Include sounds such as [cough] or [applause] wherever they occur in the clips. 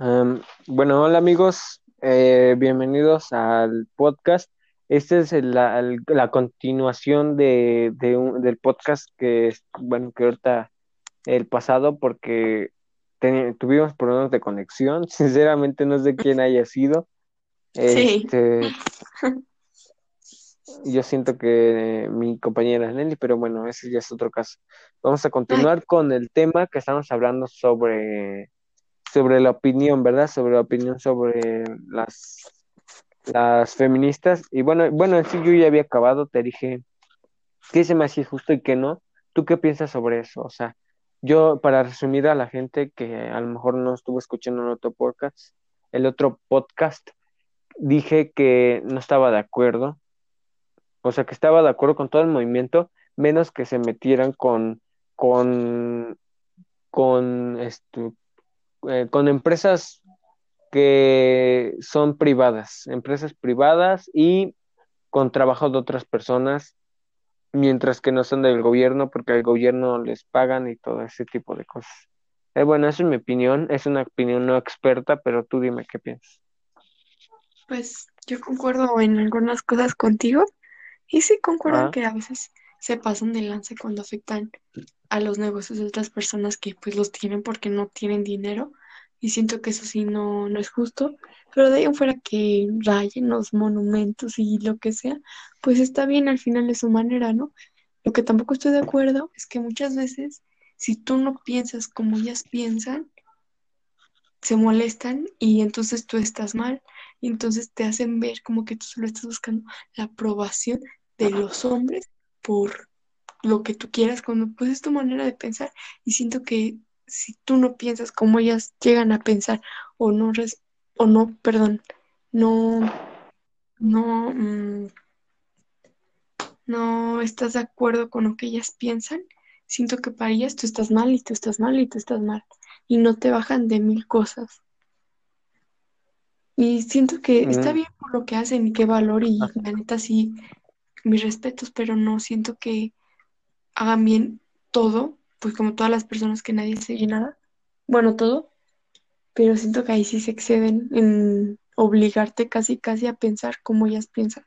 Um, bueno, hola amigos, eh, bienvenidos al podcast. Esta es el- la, el- la continuación de, de un- del podcast que, bueno, que ahorita el pasado porque tuvimos problemas de conexión. [laughs] Sinceramente no sé quién haya sido. [laughs] Sí. Este, [laughs] yo siento que mi compañera es Nelly, pero bueno, ese ya es otro caso. Vamos a continuar con el tema que estamos hablando sobre, sobre la opinión, ¿verdad? Sobre la opinión sobre las, las feministas. Y bueno, bueno, en sí yo ya había acabado, te dije qué se me hacía justo y qué no. ¿Tú qué piensas sobre eso? O sea, yo, para resumir a la gente que a lo mejor no estuvo escuchando el otro podcast, el otro podcast, dije que no estaba de acuerdo o sea, que estaba de acuerdo con todo el movimiento, menos que se metieran con, con, con, esto, eh, con empresas que son privadas, empresas privadas y con trabajo de otras personas, mientras que no son del gobierno, porque al gobierno les pagan y todo ese tipo de cosas. Eh, bueno, esa es mi opinión, es una opinión no experta, pero tú dime qué piensas. Pues yo concuerdo en algunas cosas contigo y sí concuerdo Ah, que a veces se pasan de lance cuando afectan a los negocios de otras personas que pues los tienen porque no tienen dinero. Y siento que eso sí no, no es justo, pero de ahí en fuera que rayen los monumentos y lo que sea, pues está bien, al final es su manera, ¿no? Lo que tampoco estoy de acuerdo es que muchas veces si tú no piensas como ellas piensan, se molestan y entonces tú estás mal. Y entonces te hacen ver como que tú solo estás buscando la aprobación de los hombres por lo que tú quieras cuando pues es tu manera de pensar y siento que si tú no piensas como ellas llegan a pensar o no res- o no, perdón, no no mm, no estás de acuerdo con lo que ellas piensan, siento que para ellas tú estás mal y tú estás mal y tú estás mal y no te bajan de mil cosas. Y siento que está mm, bien por lo que hacen y qué valor y ah, la neta sí, mis respetos, pero no siento que hagan bien todo, pues como todas las personas que nadie se nada, bueno, todo, pero siento que ahí sí se exceden en obligarte casi casi a pensar como ellas piensan.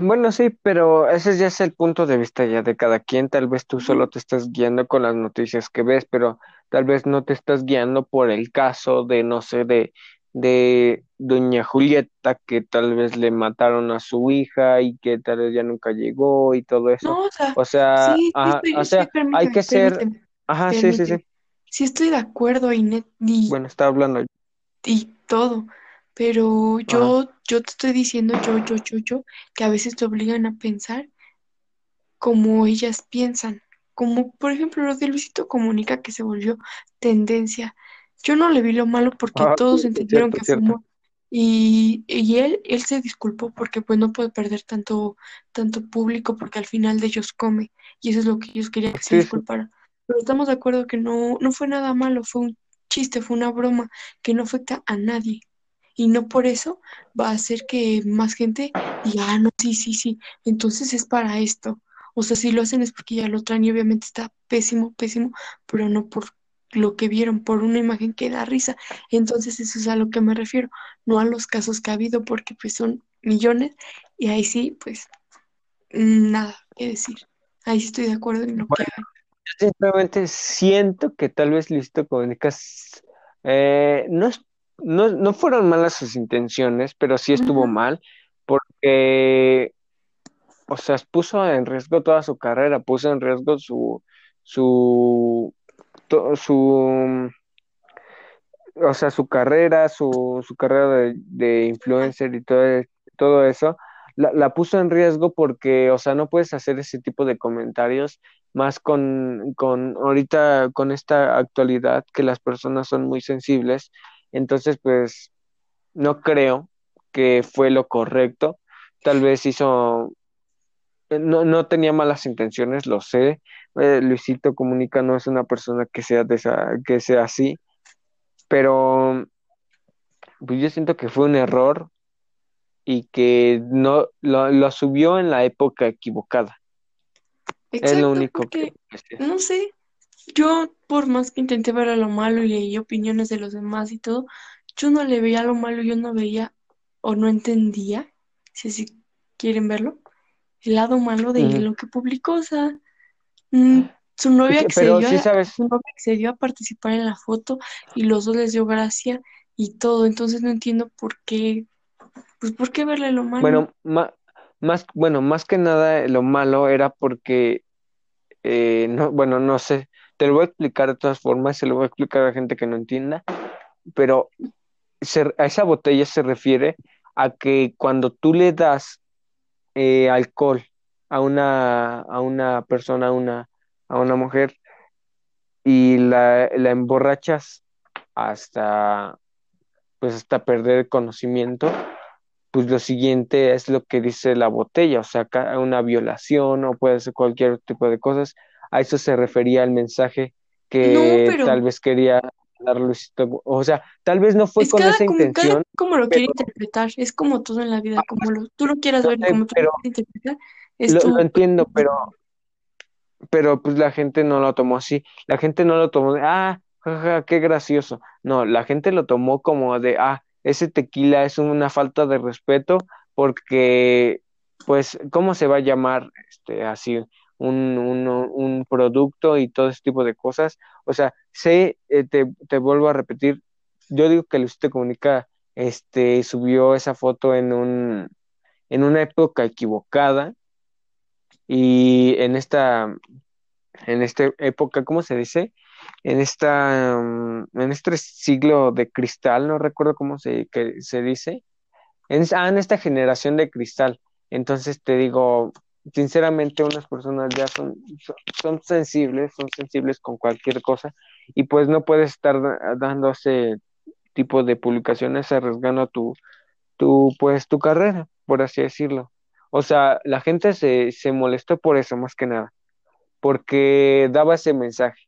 Bueno, sí, pero ese ya es el punto de vista ya de cada quien. Tal vez tú solo te estás guiando con las noticias que ves, pero tal vez no te estás guiando por el caso de, no sé, de, de doña Julieta, que tal vez le mataron a su hija y que tal vez ya nunca llegó y todo eso. No, o sea, O sea, sí, o sí, hay que ser, permíteme, ajá, sí, sí, sí. Sí estoy de acuerdo y, net- y Bueno, está hablando. y todo, pero Ajá. yo, yo te estoy diciendo, yo, yo, yo, yo, que a veces te obligan a pensar como ellas piensan, como por ejemplo lo de Luisito Comunica que se volvió tendencia. Yo no le vi lo malo porque Ah, todos entendieron cierto, que cierto. humor. Y, y él, él se disculpó porque pues no puede perder tanto, tanto público porque al final de ellos come y eso es lo que ellos querían que se Sí, disculpara. Pero estamos de acuerdo que no, no fue nada malo, fue un chiste, fue una broma que no afecta a nadie. Y no por eso va a hacer que más gente diga, ah, no, sí, sí, sí, entonces es para esto. O sea, si lo hacen es porque ya lo traen y obviamente está pésimo, pésimo, pero no por lo que vieron, por una imagen que da risa. Entonces eso es a lo que me refiero, no a los casos que ha habido, porque pues son millones y ahí sí, pues nada que decir. Ahí sí estoy de acuerdo en lo que Bueno, hagan. yo simplemente siento que tal vez Luisito Comunicas eh, no, no, no fueron malas sus intenciones, pero sí estuvo Ujú, mal porque, o sea, puso en riesgo toda su carrera, puso en riesgo su, su, su, o sea, su carrera, su, su carrera de, de influencer y todo, todo eso, la, la puso en riesgo porque, o sea, no puedes hacer ese tipo de comentarios más con, con ahorita, con esta actualidad que las personas son muy sensibles. Entonces, pues, no creo que fue lo correcto. Tal vez hizo, no, no tenía malas intenciones, lo sé. Eh, Luisito Comunica no es una persona que sea de esa, que sea así, pero pues yo siento que fue un error y que no lo, lo subió en la época equivocada. Es lo Exacto, único que no sé. yo por más que intenté ver lo malo y leí opiniones de los demás y todo, yo no le veía lo malo, yo no veía o no entendía, si así quieren verlo, el lado malo de lo que publicó, o sea, mm, su novia pero accedió a, sabes, su novia accedió a participar en la foto y los dos les dio gracia y todo, entonces no entiendo por qué, pues por qué verle lo malo. bueno, ma- más, bueno, más que nada lo malo era porque, eh, no, bueno, no sé, te lo voy a explicar de todas formas, se lo voy a explicar a la gente que no entienda, pero se- a esa botella se refiere a que cuando tú le das eh, alcohol a una, a una persona, a una, a una mujer, y la, la emborrachas hasta, pues hasta perder el conocimiento, pues lo siguiente es lo que dice la botella, o sea, una violación o puede ser cualquier tipo de cosas. A eso se refería el mensaje No, que pero tal vez quería dar Luisito. O sea, tal vez no fue es con cada esa como, cada intención, como lo quiere interpretar, es como todo en la vida, como lo, tú lo quieras ver como tú lo quieras interpretar, es lo, entiendo, pero pero pues la gente no lo tomó así. La gente no lo tomó de, ah, jaja, qué gracioso. No, la gente lo tomó como de, ah, ese tequila es una falta de respeto porque, pues, ¿cómo se va a llamar este así un, un, producto y todo ese tipo de cosas? O sea, sé, eh, te, te vuelvo a repetir, yo digo que Luisito Comunica este, subió esa foto en un, en una época equivocada y en esta en esta época, ¿cómo se dice? En esta, um, en este siglo de cristal, no recuerdo cómo se, se dice. Ah, en esta generación de cristal. Entonces te digo, sinceramente, unas personas ya son, son, son sensibles, son sensibles con cualquier cosa, y pues no puedes estar da- dando ese tipo de publicaciones arriesgando tu, tu, pues, tu carrera, por así decirlo. O sea, la gente se, se molestó por eso, más que nada porque daba ese mensaje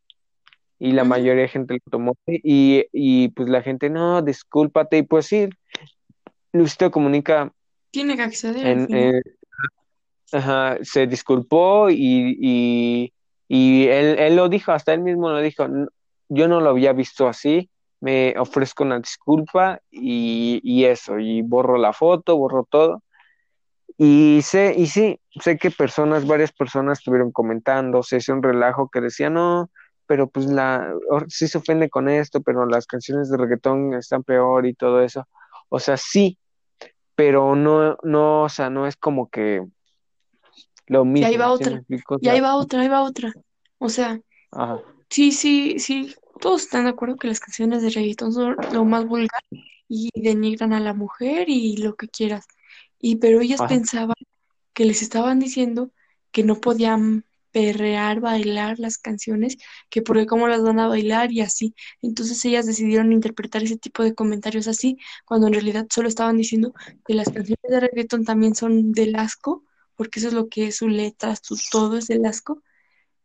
y la mayoría de gente lo tomó y, y pues la gente, no, discúlpate y pues sí, Luisito Comunica Tiene que acceder en. Ajá, se disculpó y, y, y él, él lo dijo, hasta él mismo lo dijo, "N- yo no lo había visto así, me ofrezco una disculpa y, y eso, y borro la foto, borro todo. Y sé, y sí, sé que personas, varias personas estuvieron comentando, se hizo un relajo que decía, no, pero pues la, sí se ofende con esto, pero las canciones de reggaetón están peor y todo eso. O sea, sí, pero no, no, o sea, no es como que lo Y ahí va ¿sí otra, explico? O y ahí va otra, ahí va otra. O sea, ajá, sí, sí, sí, todos están de acuerdo que las canciones de reggaetón son lo más vulgar y denigran a la mujer y lo que quieras. Y pero ellas ajá. pensaban que les estaban diciendo que no podían perrear, bailar las canciones, que porque cómo las van a bailar y así. Entonces ellas decidieron interpretar ese tipo de comentarios así, cuando en realidad solo estaban diciendo que las canciones de reggaetón también son del asco, porque eso es lo que es su letra, su todo es del asco,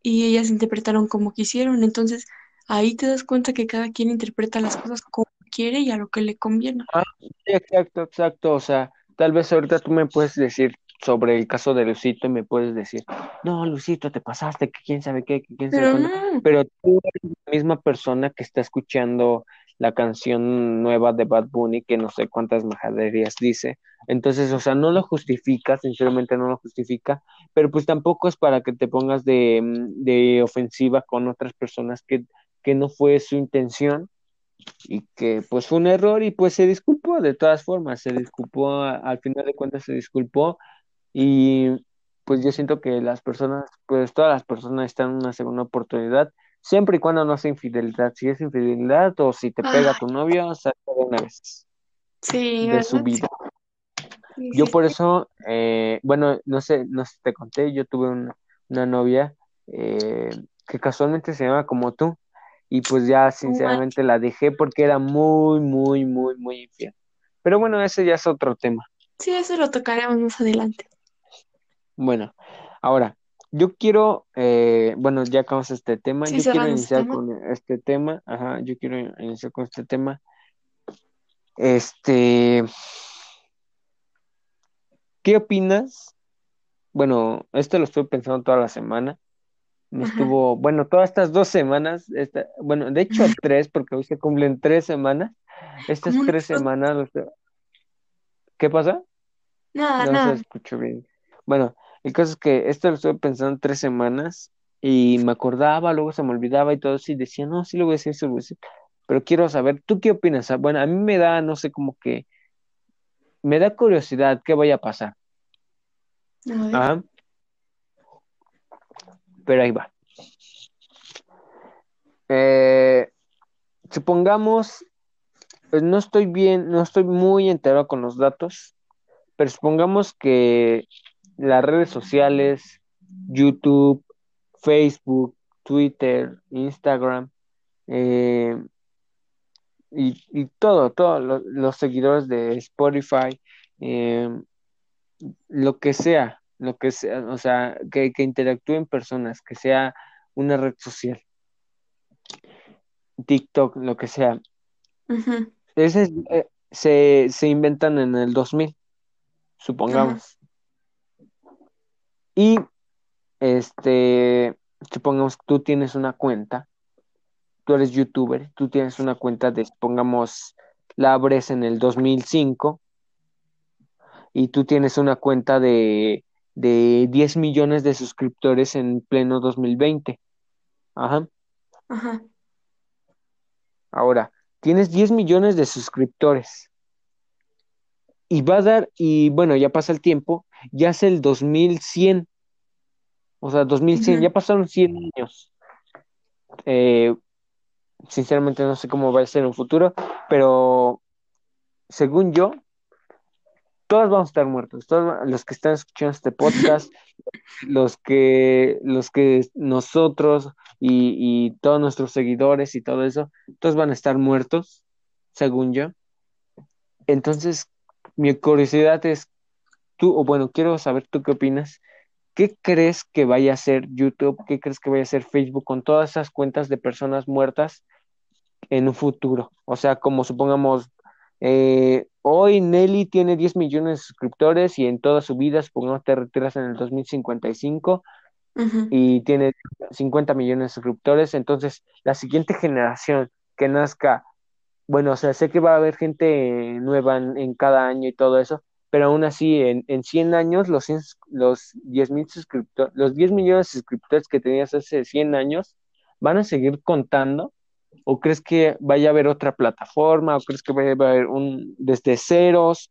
y ellas interpretaron como quisieron. Entonces ahí te das cuenta que cada quien interpreta las cosas como quiere y a lo que le conviene. Ah, exacto, exacto. O sea, tal vez ahorita tú me puedes decir sobre el caso de Lucito y me puedes decir, no, Lucito, te pasaste, que quién sabe qué, que quién sabe Pero cuándo. no, Pero tú eres la misma persona que está escuchando la canción nueva de Bad Bunny, que no sé cuántas majaderías dice. Entonces, o sea, no lo justifica, sinceramente no lo justifica, pero pues tampoco es para que te pongas de, mm, de ofensiva con otras personas que, que no fue su intención y que pues fue un error y pues se disculpó de todas formas, se disculpó, al final de cuentas se disculpó y pues yo siento que las personas, pues todas las personas están en una segunda oportunidad, siempre y cuando no sea infidelidad, si es infidelidad o si te pega tu novio, saca de una vez sí, de su vida. sí, Yo por eso, eh, bueno, no sé, no sé te conté, yo tuve una, una novia eh, que casualmente se llama como tú y pues ya sinceramente la dejé porque era muy, muy, muy, muy infiel. Pero bueno, ese ya es otro tema. Sí, eso lo tocaremos más adelante. Bueno, ahora, yo quiero, eh, bueno, ya acabamos este tema, Sí, yo quiero iniciar tema. con este tema, ajá, yo quiero iniciar con este tema. Este, ¿qué opinas? Bueno, esto lo estoy pensando toda la semana. me Ajá. estuvo, bueno, todas estas dos semanas, esta- bueno, de hecho [laughs] tres, porque hoy se cumplen tres semanas, estas ¿Cómo no? tres semanas, ¿qué pasa? Nada, No se nada. escuchó bien. Bueno, el caso es que esto lo estuve pensando tres semanas y me acordaba, luego se me olvidaba y todo eso y decía, no, sí lo voy a decir, sí lo voy a decir, pero quiero saber, ¿tú qué opinas? Ah, Bueno, a mí me da, no sé, como que, me da curiosidad qué vaya a pasar. A ver. Ajá, pero ahí va. Eh, supongamos, pues no estoy bien, no estoy muy enterado con los datos, pero supongamos que las redes sociales, YouTube, Facebook, Twitter, Instagram, eh, y, y todo, todos lo- los seguidores de Spotify, eh, lo que sea, lo que sea, o sea, que, que interactúen personas, que sea una red social, TikTok, lo que sea. Ese es- eh, se, se inventan en el 2000, supongamos. Y este, supongamos que tú tienes una cuenta, tú eres youtuber, tú tienes una cuenta de, supongamos, la abres en el 2005 y tú tienes una cuenta de, de 10 millones de suscriptores en pleno 2020. Ajá. Ajá. Ahora, tienes 10 millones de suscriptores y va a dar, y bueno, ya pasa el tiempo, ya es el 2100. O sea, 2100, Ujú. ya pasaron 100 años. Eh, sinceramente no sé cómo va a ser en un futuro, pero según yo, todos vamos a estar muertos. Todos los que están escuchando este podcast, [laughs] los que, los que nosotros y, y todos nuestros seguidores y todo eso, todos van a estar muertos, según yo. Entonces, mi curiosidad es, tú, o bueno, quiero saber tú qué opinas. ¿Qué crees que vaya a hacer YouTube? ¿Qué crees que vaya a hacer Facebook con todas esas cuentas de personas muertas en un futuro? O sea, como supongamos, eh, hoy Nelly tiene 10 millones de suscriptores y en toda su vida, supongamos, te retiras en el 2055 Ujú. y tiene 50 millones de suscriptores, entonces la siguiente generación que nazca, bueno, o sea, sé que va a haber gente nueva en, cada año y todo eso, pero aún así, en, en 100 años, los, 100 los 10 mil suscriptores, los 10 millones de suscriptores que tenías hace 100 años, ¿van a seguir contando? ¿O crees que vaya a haber otra plataforma? ¿O crees que vaya a haber un desde ceros?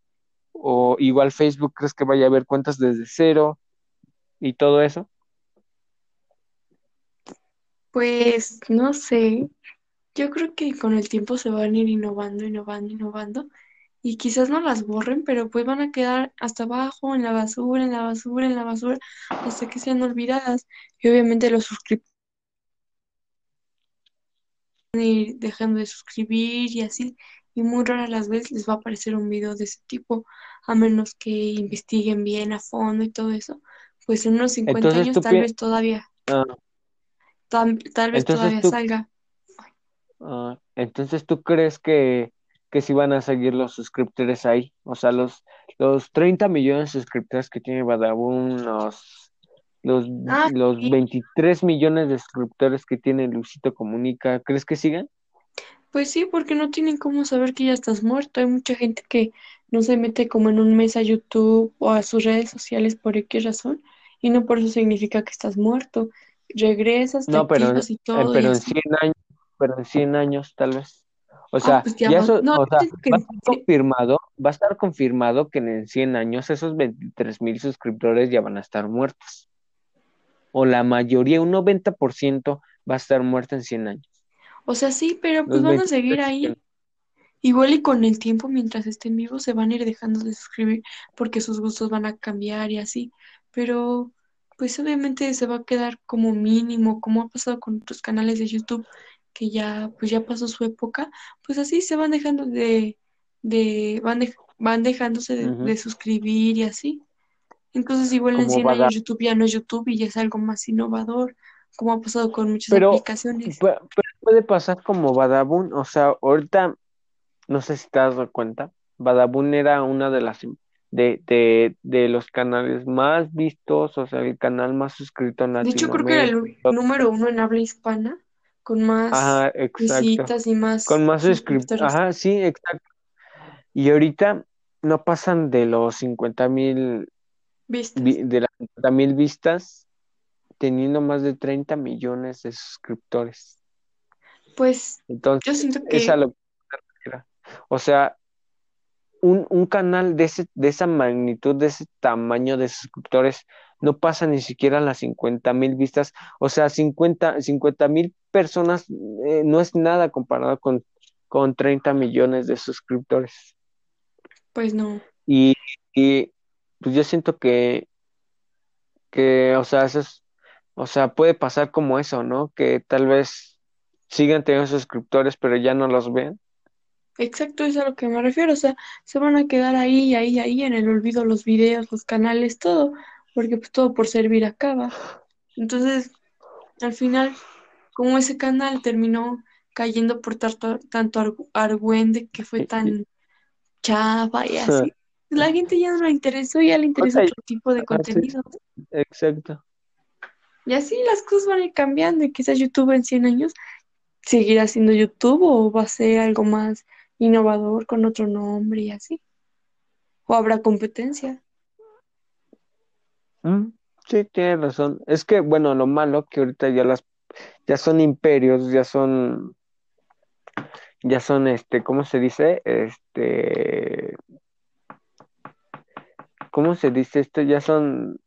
¿O igual Facebook crees que vaya a haber cuentas desde cero y todo eso? Pues no sé. Yo creo que con el tiempo se van a ir innovando, innovando, innovando. Y quizás no las borren, pero pues van a quedar hasta abajo, en la basura, en la basura, en la basura, hasta que sean olvidadas. Y obviamente los suscriptores van a ir dejando de suscribir y así. Y muy rara las veces les va a aparecer un video de ese tipo, a menos que investiguen bien a fondo y todo eso. Pues en unos 50 Entonces años tú tal vez todavía, ah, tal, tal vez entonces todavía tú salga. Ah, entonces, ¿tú crees que, que sí van a seguir los suscriptores ahí? O sea, los, los 30 millones de suscriptores que tiene Badabun, los, los, Ah, los sí. 23 millones de suscriptores que tiene Luisito Comunica, ¿crees que sigan? Pues sí, porque no tienen cómo saber que ya estás muerto. Hay mucha gente que no se mete como en un mes a YouTube o a sus redes sociales por X razón, y no por eso significa que estás muerto. Regresas, No, pero, y eh, todo y pero en así. 100 años, pero en 100 años tal vez. O Ah, sea, pues ya eso, No, o sea, que va a estar confirmado, va a estar confirmado que en 100 años esos 23 mil suscriptores ya van a estar muertos. O la mayoría, un 90% va a estar muerto en 100 años. o sea, sí, pero pues Los van a 23 seguir ahí. Igual y con el tiempo, mientras estén vivos, se van a ir dejando de suscribir porque sus gustos van a cambiar y así. Pero, pues obviamente se va a quedar como mínimo, como ha pasado con otros canales de YouTube, que ya, pues ya pasó su época, pues así se van dejando de, de, van, de- van dejándose de, de suscribir y así. Entonces igual en como 100 Badab. años YouTube ya no es YouTube y ya es algo más innovador, como ha pasado con muchas Pero, aplicaciones. pero puede pasar como Badabun, o sea, ahorita, no sé si te has dado cuenta, Badabun era una de las, de, de, de los canales más vistos, o sea, el canal más suscrito en De hecho, creo que era el Latinoamérica. número uno en habla hispana, con más Ajá, visitas y más Con más suscriptores. Ajá, sí, exacto. Y ahorita no pasan de los 50 mil, Vistas. vi- de las 50 mil vistas, teniendo más de 30 millones de suscriptores. Pues Entonces, yo siento que, lo me refiero. O sea, un, un canal de ese, de esa magnitud, de ese tamaño de suscriptores, no pasa ni siquiera las 50 mil vistas. O sea, 50 mil personas eh, no es nada comparado con, con 30 millones de suscriptores. pues no. Y, y pues yo siento que, que, o sea, eso es, o sea, puede pasar como eso, ¿no? Que tal vez sigan teniendo suscriptores, pero ya no los ven. Exacto, es a lo que me refiero. O sea, se van a quedar ahí, ahí, ahí, en el olvido los videos, los canales, todo, porque pues todo por servir acaba. Entonces, al final, como ese canal terminó cayendo por tanto, tanto argüende que fue tan chafa y así, la gente ya no le interesó, ya le interesa otro tipo de sí, contenido. exacto. Y así las cosas van a ir cambiando y quizás YouTube en 100 años seguirá siendo YouTube o va a ser algo más innovador con otro nombre y así. O habrá competencia. Mm, sí, tienes razón. Es que, bueno, lo malo que ahorita ya las, ya son imperios, ya son, ya son, este, ¿cómo se dice? Este, ¿cómo se dice esto? Ya son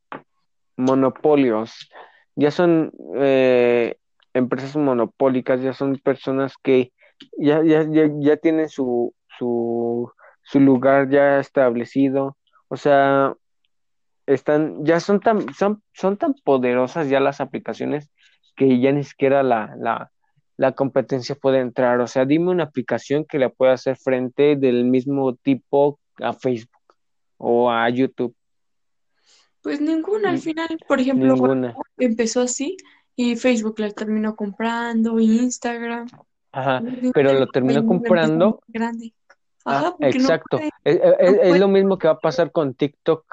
monopolios, ya son eh, empresas monopólicas, ya son personas que ya, ya, ya, ya tienen su, su, su lugar ya establecido. O sea, están, ya son tan, son, son tan poderosas ya las aplicaciones que ya ni siquiera la, la, la competencia puede entrar. O sea, dime una aplicación que le pueda hacer frente del mismo tipo a Facebook o a YouTube. Pues ninguna al final, por ejemplo, Ninguna. Empezó así y Facebook la terminó comprando, Instagram, Ajá, pero lo terminó comprando. grande. Ah, Ajá, no exacto. Es, es- no es puede. lo mismo que va a pasar con TikTok.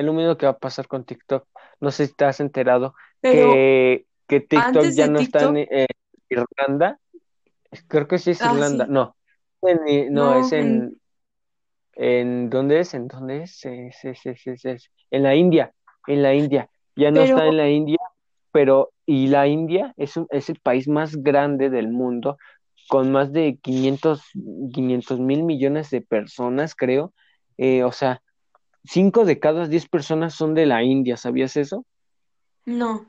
Es lo mismo que va a pasar con TikTok. No sé si te has enterado Pero que, que TikTok ya no está en eh, Irlanda. Creo que sí es ah, Irlanda. sí, No, en- no, no, es en, en, en ¿dónde es? ¿En dónde es? Es- es- es- En la India, en la India. Ya no está en la India, pero y la India es, un- es el país más grande del mundo, con más de 500 mil millones de personas, creo. Eh, o sea, 5 de cada 10 personas son de la India, ¿sabías eso? no.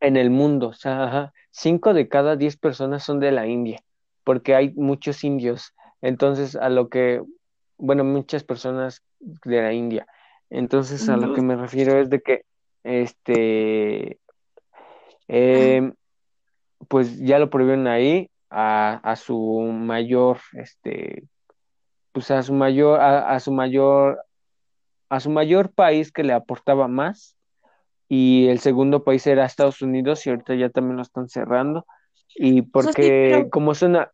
En el mundo, o sea, ajá, 5 de cada 10 personas son de la India, porque hay muchos indios. Entonces, a lo que, bueno, muchas personas de la India. Entonces, a lo que me refiero es de que, este, em, pues ya lo prohibieron ahí a, a su mayor, este, pues a su mayor, a, a su mayor, a su mayor país que le aportaba más, y el segundo país era Estados Unidos, y ahorita ya también lo están cerrando, y sí, porque pero como es una,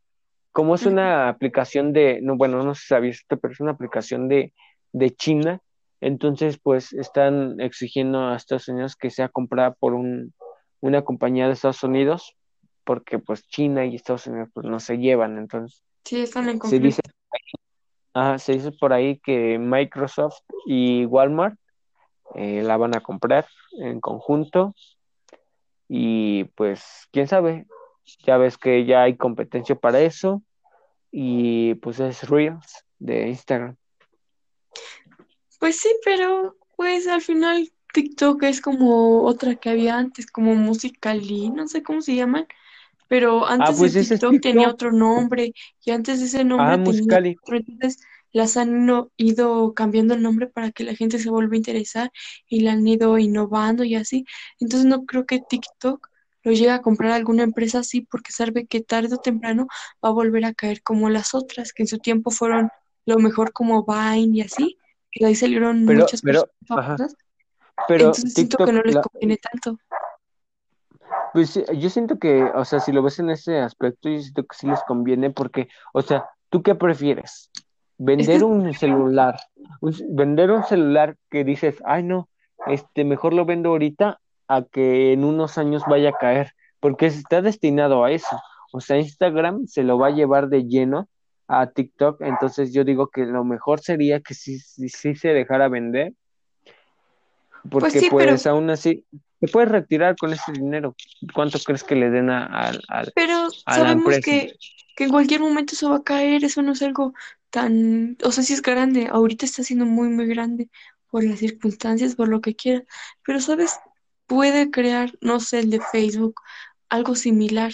como es una aplicación de, no, bueno, no sé si sabías esto, pero es una aplicación de, de China, entonces pues están exigiendo a Estados Unidos que sea comprada por un, una compañía de Estados Unidos, porque pues China y Estados Unidos pues no se llevan, entonces Sí, están en se dice, conflicto. Ah, se dice por ahí que Microsoft y Walmart eh, la van a comprar en conjunto. Y pues quién sabe, ya ves que ya hay competencia para eso. Y pues es Reels de Instagram. Pues sí, pero pues al final TikTok es como otra que había antes, como Musical.ly, no sé cómo se llaman, pero Ah, antes de pues TikTok tenía TikTok. otro nombre y antes de ese Ah, nombre tenía Musicali. otro, entonces las han ido cambiando el nombre para que la gente se vuelva a interesar y la han ido innovando y así. Entonces no creo que TikTok lo llegue a comprar alguna empresa así porque sabe que tarde o temprano va a volver a caer como las otras, que en su tiempo fueron lo mejor como Vine y así, y de ahí salieron Pero, muchas pero, personas ajá, pero Entonces siento que TikTok, no les la, conviene tanto. Pues sí, yo siento que, o sea, si lo ves en ese aspecto, yo siento que sí les conviene porque, o sea, ¿tú qué prefieres? vender un celular, vender un celular que dices, ay no, este, mejor lo vendo ahorita a que en unos años vaya a caer, porque está destinado a eso. O sea, Instagram se lo va a llevar de lleno a TikTok, entonces yo digo que lo mejor sería que sí, sí, se dejara vender, porque pues, pues aún así te puedes retirar con ese dinero. ¿Cuánto crees que le den a, a, Pero sabemos que, que en cualquier momento eso va a caer, eso no es algo tan, o sea, sí es grande, ahorita está siendo muy, muy grande por las circunstancias, por lo que quiera, pero sabes, puede crear, no sé, el de Facebook, algo similar,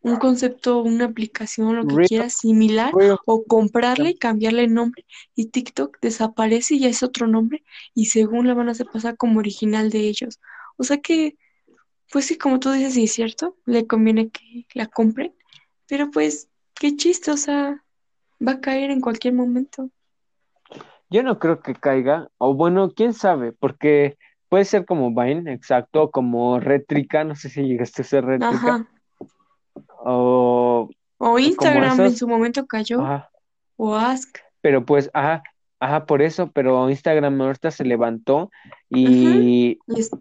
un concepto, una aplicación, lo que quiera, similar, o comprarle y cambiarle el nombre, y TikTok desaparece y ya es otro nombre, y según la van a hacer pasar como original de ellos. O sea que, pues sí, como tú dices, sí es cierto, le conviene que la compren, pero pues, qué chiste, o sea, va a caer en cualquier momento. Yo no creo que caiga, o bueno, quién sabe, porque puede ser como Vine, exacto, como Rétrica, no sé si llegaste a ser Rétrica. Ajá. O, o Instagram en su momento cayó. O Ask. Pero pues, ajá, ajá, por eso, pero Instagram ahorita se levantó y,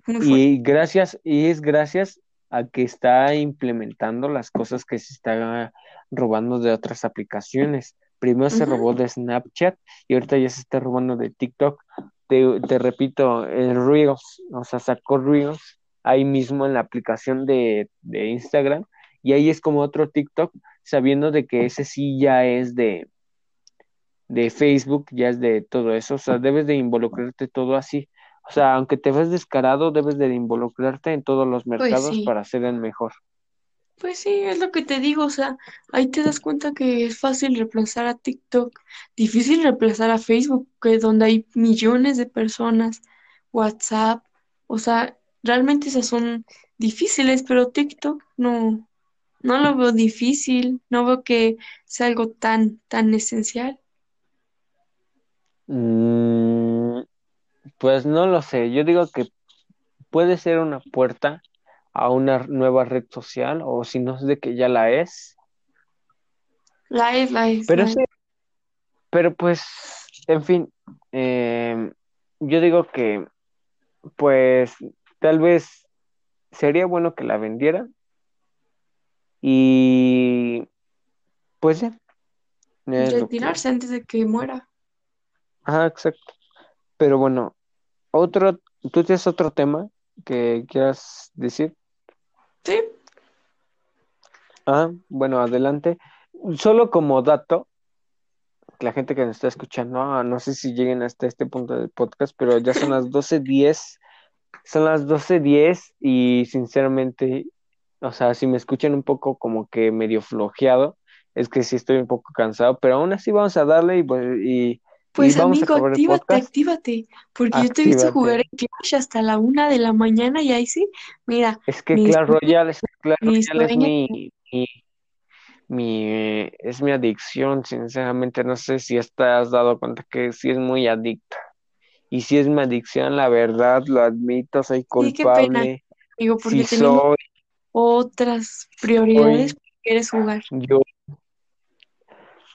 y, gracias, y es gracias a que está implementando las cosas que se está robando de otras aplicaciones. Primero se robó de Snapchat y ahorita ya se está robando de TikTok. Te, te repito, el Reels, o sea, sacó Reels ahí mismo en la aplicación de, de Instagram y ahí es como otro TikTok, sabiendo de que ese sí ya es de, de Facebook, ya es de todo eso, o sea, debes de involucrarte todo así. O sea, aunque te ves descarado, debes de involucrarte en todos los pues mercados para ser el mejor. Pues sí, es lo que te digo, o sea, ahí te das cuenta que es fácil reemplazar a TikTok, difícil reemplazar a Facebook, que es donde hay millones de personas, WhatsApp, o sea, realmente esas son difíciles, pero TikTok no, no lo veo difícil, no veo que sea algo tan, tan esencial. Mm, pues no lo sé, yo digo que puede ser una puerta a una nueva red social o si no es de que ya la es. La es, la es. Pero sí, pero pues, en fin, em, yo digo que pues tal vez sería bueno que la vendiera y pues ya. Retirarse antes de que muera. Ajá, exacto. Pero bueno, otro, ¿tú tienes otro tema que quieras decir? Sí. Ah, bueno, adelante. Solo como dato, la gente que nos está escuchando, ah, no sé si lleguen hasta este punto del podcast, pero ya son las 12.10, son las 12.10 y sinceramente o sea, si me escuchan un poco como que medio flojeado, es que sí estoy un poco cansado, pero aún así vamos a darle y, pues, y, pues amigo, actívate, actívate, porque yo te he visto jugar en Clash hasta la una de la mañana y ahí sí, mira. Es que Clash Royale, es, Clash Royale es mi, mi, es mi adicción, sinceramente no sé si has dado cuenta que sí es muy adicta. Y si es mi adicción, la verdad, lo admito, soy culpable. Digo, porque soy otras prioridades quieres jugar. Yo.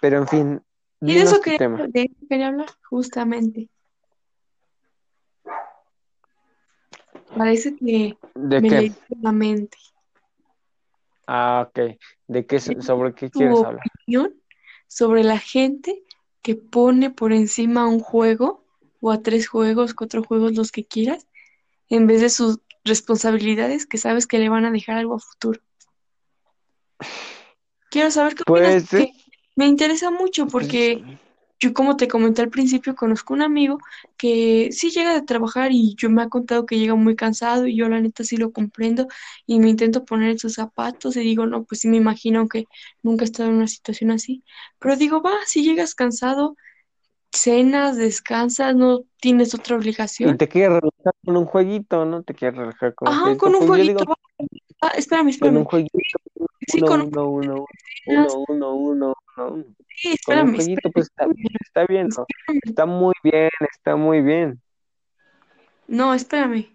Pero en fin. Y de eso quería, hablar, justamente. Parece que ¿De me qué? la mente. Ah, ok. ¿De qué, sobre qué quieres hablar? opinión sobre la gente que pone por encima un juego o a tres juegos, cuatro juegos, los que quieras, en vez de sus responsabilidades que sabes que le van a dejar algo a futuro. Quiero saber qué opinas. Pues, me interesa mucho porque yo, como te comenté al principio, conozco un amigo que sí llega a trabajar y yo me ha contado que llega muy cansado y yo la neta sí lo comprendo y me intento poner en sus zapatos y digo, no, pues sí me imagino que nunca he estado en una situación así. Pero digo, va, si llegas cansado, cenas, descansas, no tienes otra obligación. Y te quieres relajar con un jueguito, ¿no? Te quieres relajar con Ajá, con un pues jueguito. Ah, espérame, espérame. Con un jueguito. Sí, uno, con uno, uno, uno, uno, uno, uno. Sí, espérame. Con un jueguito, pues está bien, está bien, ¿no? Está muy bien, está muy bien. No, espérame.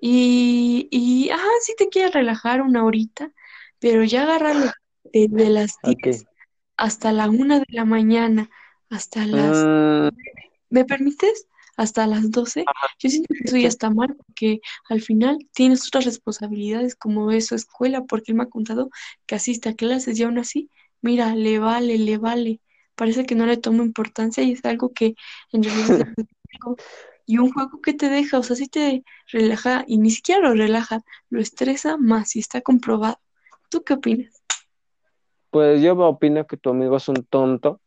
Y, y, ajá, sí te quieres relajar una horita, pero ya agarrarle desde las 10 hasta la una de la mañana hasta las... Mm, ¿Me permites? Hasta las 12. Yo siento que eso ya está mal porque al final tienes otras responsabilidades como es su escuela, porque él me ha contado que asiste a clases y aún así, mira, le vale, le vale. Parece que no le toma importancia y es algo que en realidad [laughs] Y un juego que te deja, o sea, sí te relaja y ni siquiera lo relaja, lo estresa más y está comprobado. ¿Tú qué opinas? pues yo opino que tu amigo es un tonto.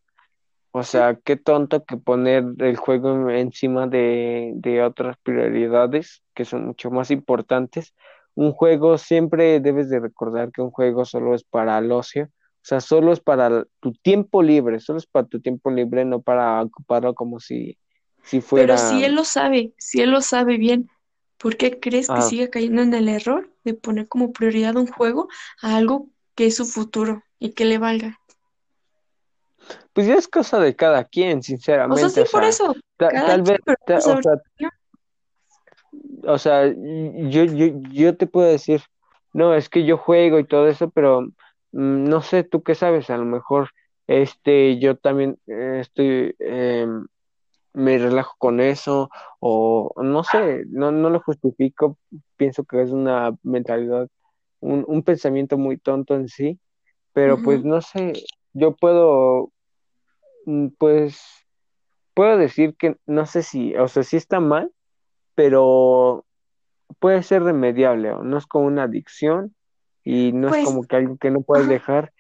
O sea, qué tonto que poner el juego encima de, de otras prioridades que son mucho más importantes. Un juego siempre debes de recordar que un juego solo es para el ocio. O sea, solo es para tu tiempo libre, solo es para tu tiempo libre, no para ocuparlo como si, si Pero fuera... si él lo sabe, si él lo sabe bien, ¿por qué crees que Ah, sigue cayendo en el error de poner como prioridad un juego a algo que es su futuro y que le valga? Pues ya es cosa de cada quien, O sea, sinceramente. sí, por eso, ta- tal vez, ta- a o sea. O yo, yo, yo te puedo decir, no, es que yo juego y todo eso, pero mm, no sé, tú qué sabes, a lo mejor este, yo también eh, estoy, eh, me relajo con eso, o no sé, no, no lo justifico, pienso que es una mentalidad, un, un pensamiento muy tonto en sí, pero pues no sé, yo puedo, pues, puedo decir que no sé si, o sea, sí está mal, pero puede ser remediable, o no es como una adicción y no es Pues, como que algo que no puedes ajá, dejar.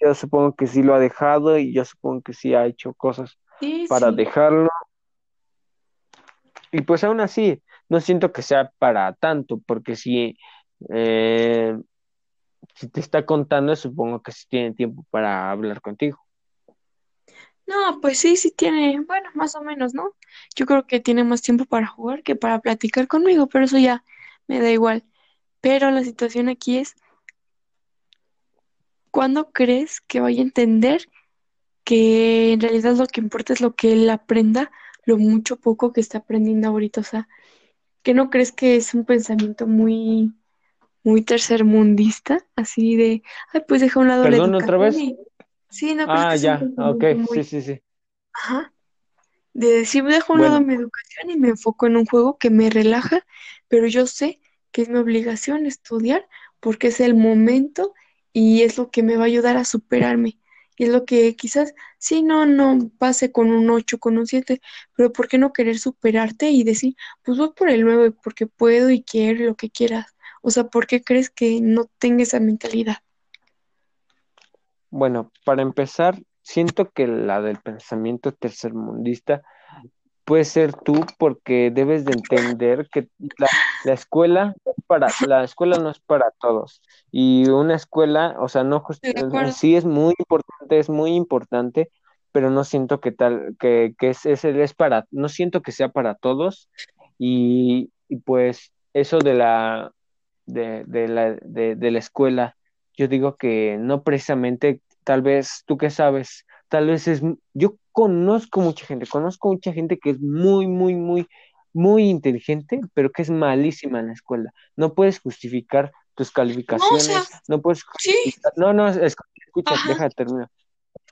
Yo supongo que sí lo ha dejado y yo supongo que sí ha hecho cosas sí, para sí. dejarlo. Y pues aún así, no siento que sea para tanto, porque si, eh, si te está contando, supongo que sí tiene tiempo para hablar contigo. No, pues sí, sí tiene, bueno, más o menos, ¿no? Yo creo que tiene más tiempo para jugar que para platicar conmigo, pero eso ya me da igual. Pero la situación aquí es, ¿cuándo crees que vaya a entender? que en realidad lo que importa es lo que él aprenda, lo mucho poco que está aprendiendo ahorita. O sea, que no crees que es un pensamiento muy, muy tercermundista, así de, ay, pues deja a un lado la ¿Perdón otra vez? y sí, no Ah, que es un ya, ok, pensamiento sí, muy, sí, sí. ajá, de decir, dejo a un lado mi educación y me enfoco en un juego que me relaja, pero yo sé que es mi obligación estudiar porque es el momento y es lo que me va a ayudar a superarme. Y es lo que quizás, sí, no, no pase con un 8 con un siete pero ¿por qué no querer superarte y decir, pues voy por el 9 porque puedo y quiero lo que quieras? O sea, ¿por qué crees que no tenga esa mentalidad? Bueno, para empezar, siento que la del pensamiento tercermundista puede ser tú porque debes de entender que la, la escuela no es para, la escuela no es para todos. Y una escuela, o sea, no just- sí es muy importante, es muy importante, pero no siento que tal, que, que es, es, es para, no siento que sea para todos. Y, y pues eso de la, de, de la, de, de la escuela, yo digo que no precisamente, tal vez, tú qué sabes, tal vez es, yo conozco mucha gente, conozco mucha gente que es muy, muy, muy, muy inteligente, pero que es malísima en la escuela. No puedes justificar tus No, o sea, calificaciones, no puedes sí, justificar, no, no, es- escucha, ajá, deja de terminar,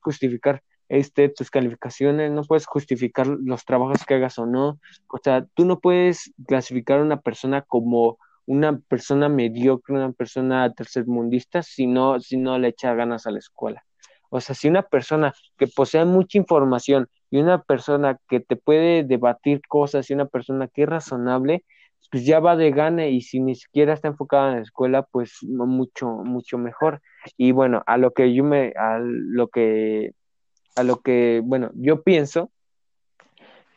justificar este, tus calificaciones, no puedes justificar los trabajos que hagas o no. O sea, tú no puedes clasificar a una persona como una persona mediocre, una persona tercermundista, si no, si no le echa ganas a la escuela. O sea, si una persona que posee mucha información y una persona que te puede debatir cosas y una persona que es razonable, pues ya va de gana y si ni siquiera está enfocada en la escuela, pues mucho, mucho mejor. Y bueno, a lo que yo me, a lo que, a lo que, bueno, yo pienso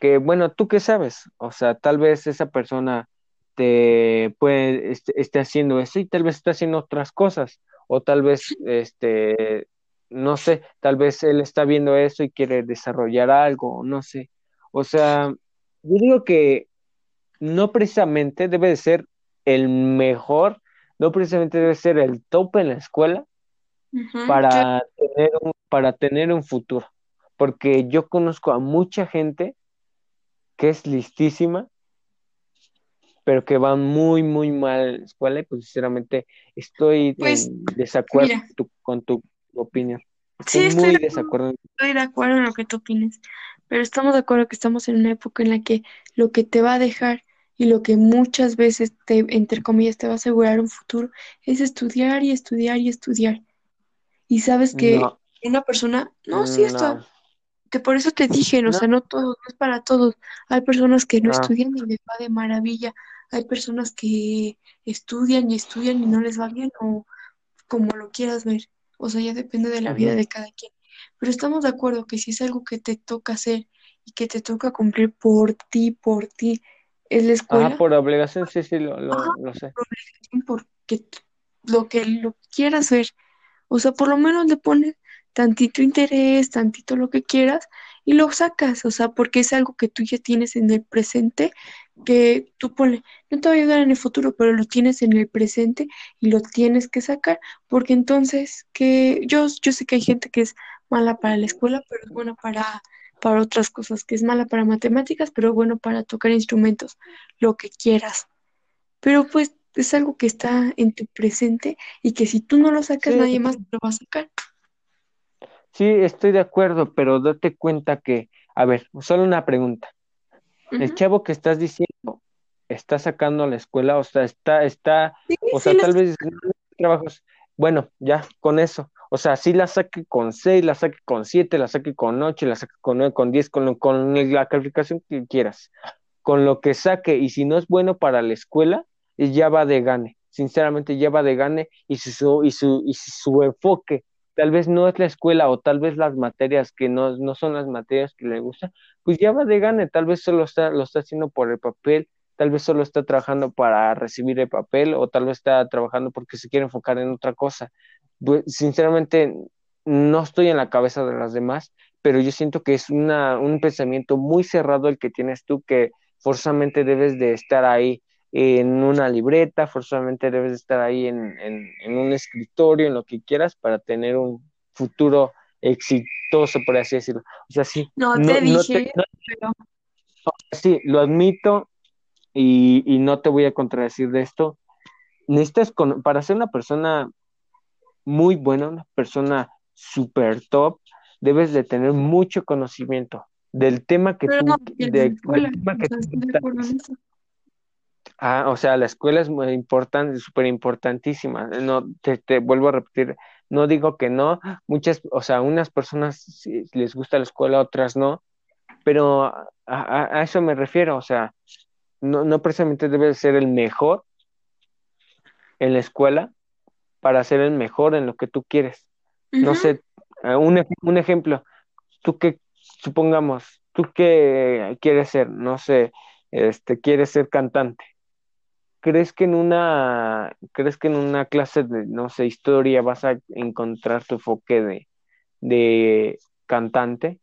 que, bueno, ¿tú qué sabes? O sea, tal vez esa persona te puede, esté, esté haciendo eso y tal vez esté haciendo otras cosas, o tal vez, este, no sé, tal vez él está viendo eso y quiere desarrollar algo, no sé. O sea, yo digo que no precisamente debe de ser el mejor, no precisamente debe ser el top en la escuela para tener un, para tener un futuro, porque yo conozco a mucha gente que es listísima, pero que va muy, muy mal en la escuela y pues sinceramente estoy pues en desacuerdo tu- con tu opinión. Sí, Estoy estoy muy acuerdo, desacuerdo. estoy de acuerdo en lo que tú opinas, pero estamos de acuerdo que estamos en una época en la que lo que te va a dejar y lo que muchas veces te, entre comillas, te va a asegurar un futuro es estudiar y estudiar y estudiar. Y sabes que No, una persona, no, sí, esto, que por eso te dije, o no. sea, no todos, no es para todos. Hay personas que no Ah, estudian y les va de maravilla. Hay personas que estudian y estudian y no les va bien o como lo quieras ver. O sea, ya depende de la vida de cada quien. Pero estamos de acuerdo que si es algo que te toca hacer y que te toca cumplir por ti, por ti, es la escuela, por obligación, sí, sí, lo, ajá, lo, lo sé. por obligación, porque lo que lo quieras ver. O sea, por lo menos le pones tantito interés, tantito lo que quieras y lo sacas. O sea, porque es algo que tú ya tienes en el presente, que tú ponle, no te va a ayudar en el futuro, pero lo tienes en el presente y lo tienes que sacar. Porque entonces, que yo, yo sé que hay gente que es mala para la escuela, pero es buena para, para otras cosas, que es mala para matemáticas, pero bueno para tocar instrumentos, lo que quieras. Pero pues es algo que está en tu presente y que si tú no lo sacas, Sí, nadie más lo va a sacar. Sí, estoy de acuerdo, pero date cuenta que, a ver, solo una pregunta. El chavo que estás diciendo está sacando a la escuela, o sea, está, está, Sí, o sí, sea, tal vez trabajos. Bueno, ya con eso. O sea, sí la saque con seis, la saque con siete, la saque con ocho, la saque con nueve, con diez, con, lo- con la calificación que quieras. Con lo que saque, y si no es bueno para la escuela, ya va de gane. Sinceramente, ya va de gane, y su- y su, y su enfoque, tal vez no es la escuela, o tal vez las materias que no, no son las materias que le gustan pues ya va de gane, tal vez solo está, lo está haciendo por el papel, tal vez solo está trabajando para recibir el papel o tal vez está trabajando porque se quiere enfocar en otra cosa. Sinceramente, no estoy en la cabeza de las demás, pero yo siento que es una, un pensamiento muy cerrado el que tienes tú, que forzosamente debes de estar ahí en una libreta, forzosamente debes de estar ahí en, en, en un escritorio, en lo que quieras, para tener un futuro exitoso, por así decirlo. O sea, sí, No no, te no te, dije, no- pero sí, lo admito y, y no te voy a contradecir de esto. Necesitas, con- para ser una persona muy buena, una persona super top, debes de tener mucho conocimiento del tema que pero tú, de, del tema que tú estoy de acuerdo estás. en eso. Ah, o sea, la escuela es muy importante, súper importantísima. No, te, te vuelvo a repetir, no digo que no, muchas, o sea, unas personas les gusta la escuela, otras no, pero a, a- a eso me refiero, o sea, no, no precisamente debes ser el mejor en la escuela para ser el mejor en lo que tú quieres. No sé, eh, un, un ejemplo, tú que, supongamos, tú que quieres ser, no sé, este, quieres ser cantante. ¿Crees que en una, crees que en una clase de, no sé, historia vas a encontrar tu enfoque de, de cantante?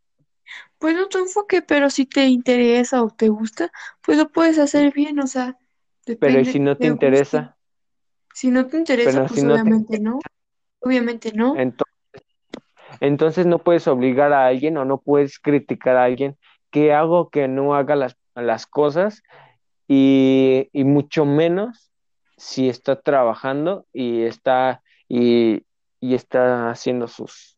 Pues no tu enfoque, pero si te interesa o te gusta, pues lo puedes hacer bien. O sea, Pero ¿y si no te interesa? Si no te interesa, Pero si pues no te, obviamente no. Obviamente no. ento- entonces no puedes obligar a alguien o no puedes criticar a alguien que haga o que no haga las, las cosas y, y mucho menos si está trabajando y está y, y está haciendo sus,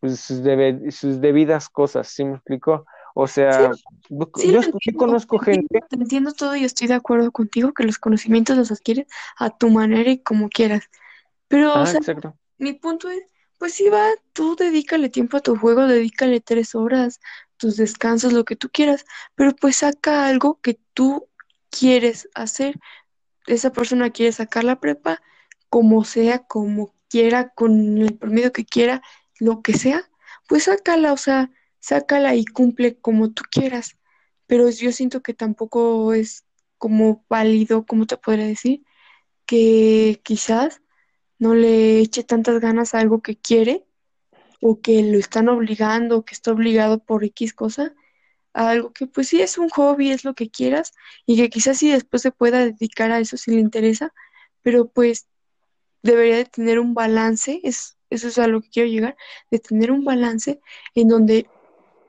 pues, sus, debe- sus debidas cosas, ¿sí me explico? O Sí, sea, yo, sí yo yo conozco gente, te entiendo todo y estoy de acuerdo contigo que los conocimientos los adquieres a tu manera y como quieras. Pero, o ah, sea, exacto, mi punto es, pues sí va, tú dedícale tiempo a tu juego, dedícale tres horas, tus descansos, lo que tú quieras, pero pues saca algo que tú quieres hacer. Esa persona quiere sacar la prepa, como sea, como quiera, con el promedio que quiera, lo que sea, pues sácala, o sea, sácala y cumple como tú quieras. Pero yo siento que tampoco es como válido, como te podría decir, que quizás no le eche tantas ganas a algo que quiere o que lo están obligando o que está obligado por X cosa a algo que pues sí es un hobby, es lo que quieras y que quizás sí después se pueda dedicar a eso si le interesa, pero pues debería de tener un balance, es, eso es a lo que quiero llegar, de tener un balance en donde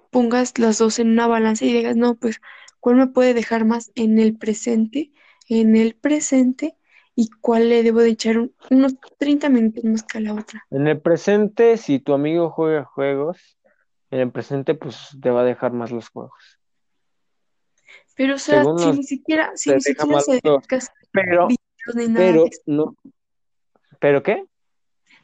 pongas las dos en una balanza y digas, no, pues, ¿cuál me puede dejar más en el presente? En el presente y cuál le debo de echar un- unos 30 minutos más que a la otra. En el presente, si tu amigo juega juegos, en el presente, pues te va a dejar más los juegos. Pero, o sea, Según si los ni siquiera, si ni siquiera se los juegos. dedica a hacer Pero, videos ni nada pero, no. ¿Pero qué?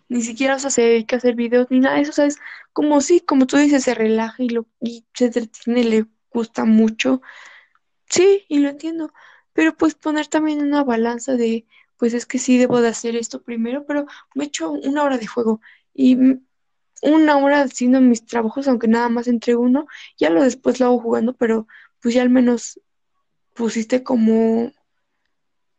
ni siquiera, o sea, se dedica a hacer videos ni nada eso, o sea, es como sí, como tú dices, se relaja y lo, y se entretiene, le gusta mucho, sí, y lo entiendo, pero pues poner también una balanza de, pues es que sí debo de hacer esto primero, pero me echo una hora de juego y una hora haciendo mis trabajos, aunque nada más entre uno, ya lo después lo hago jugando, pero pues ya al menos pusiste como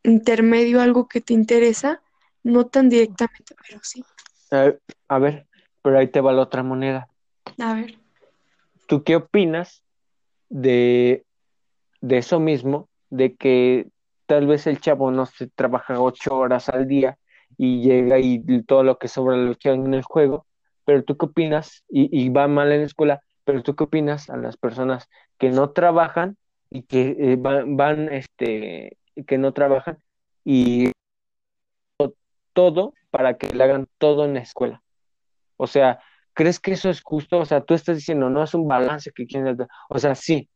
intermedio algo que te interesa, no tan directamente, pero sí. Eh, a ver, pero ahí te va la otra moneda. A ver, ¿Tú qué opinas de, de eso mismo? De que tal vez el chavo no se trabaja ocho horas al día y llega y todo lo que sobra lo echa en el juego, pero tú qué opinas y, y va mal en la escuela, pero tú qué opinas a las personas que no trabajan y que eh, van, van, este, que no trabajan y todo para que le hagan todo en la escuela? O sea, ¿crees que eso es justo? O sea, tú estás diciendo, no es un balance que quieres dar. O sea, sí,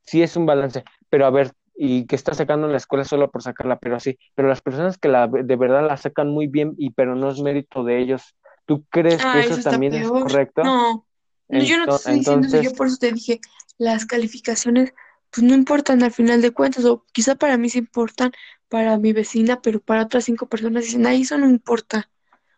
sí es un balance, pero a ver, y que está sacando la escuela solo por sacarla, pero sí, pero las personas que la de verdad la sacan muy bien y pero no es mérito de ellos, ¿tú crees que ah, eso también es correcto? No, no, yo no te estoy diciendo eso, yo entonces, por eso te dije, las calificaciones pues no importan al final de cuentas, o quizá para mí sí importan, para mi vecina, pero para otras cinco personas dicen, ay, eso no importa.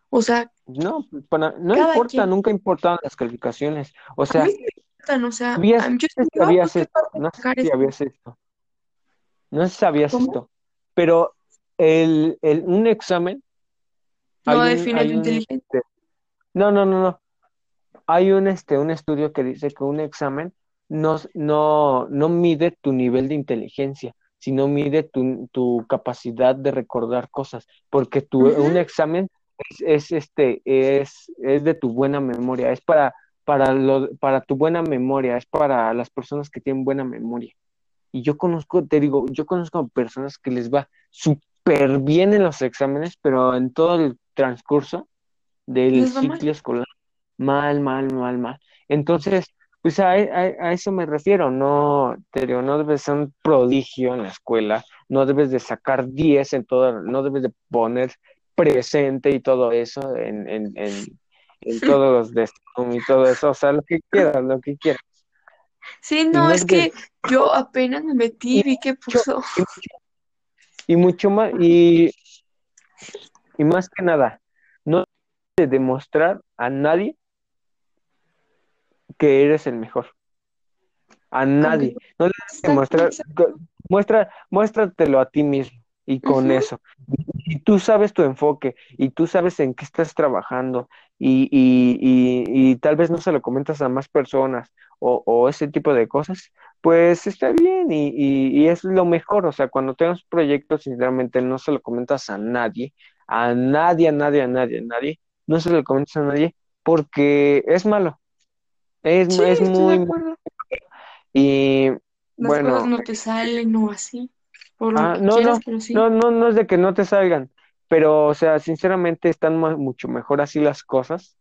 O sea, no, para- no importa, quien, nunca importan las calificaciones. O a sea, mí sí me importan, o sea, sabías, a mí- yo digo, ah, esto, no sé si esto. sabías esto, no sé si sabías ¿Cómo? esto, pero el, el, un examen, No define inteligencia. este, no, no, no, no, hay un, este, un estudio que dice que un examen no, no, no mide tu nivel de inteligencia, sino mide tu, tu capacidad de recordar cosas, porque tu, un examen es, es, este, es, es de tu buena memoria, es para, para, lo, para tu buena memoria, es para las personas que tienen buena memoria. Y yo conozco, te digo, yo conozco personas que les va súper bien en los exámenes, pero en todo el transcurso del mal. ciclo escolar, mal, mal, mal, mal. Entonces, pues a, a- a eso me refiero, no, te digo, no debes ser un prodigio en la escuela, no debes de sacar 10 en todo, no debes de poner presente y todo eso en, en, en, en todos los de Zoom y todo eso, o sea, lo que quieras, lo que quieras. Sí, no, no es que yo apenas me metí y vi que puso. y mucho, y mucho más, y, y más que nada, de demostrar a nadie que eres el mejor. A nadie. No le debes demostrar, muestra, muéstratelo a ti mismo y con eso. Y tú sabes tu enfoque y tú sabes en qué estás trabajando y, y, y, y tal vez no se lo comentas a más personas o, o ese tipo de cosas, pues está bien y, y, y es lo mejor. O sea, cuando tengas proyectos, sinceramente no se lo comentas a nadie, a nadie, a nadie, a nadie, a nadie, no se lo comentas a nadie porque es malo. Es, Sí, es muy, y Las cosas bueno, no te salen o así, por lo Ah, que no, quieras, no, pero sí. no, no, no es de que no te salgan, pero, o sea, sinceramente están mucho mejor así las cosas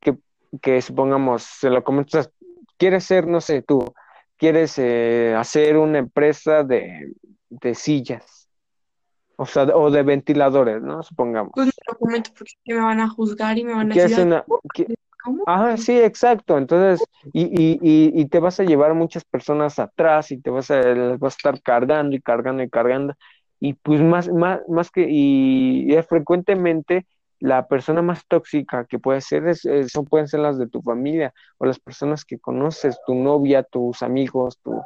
que, que supongamos, se lo comentas, quieres ser, no sé, tú, quieres eh, hacer una empresa de, de sillas, o sea, o de ventiladores, ¿no? Supongamos. Pues no lo comento porque me van a juzgar y me van a decir, una, ¿cómo? Ajá, sí, exacto. Entonces, y, y, y, y te vas a llevar muchas personas atrás y te vas a, las vas a estar cargando y cargando y cargando. Y pues más, más, más que, y, es frecuentemente la persona más tóxica que puede ser, es, es- son, pueden ser las de tu familia o las personas que conoces, tu novia, tus amigos, tu,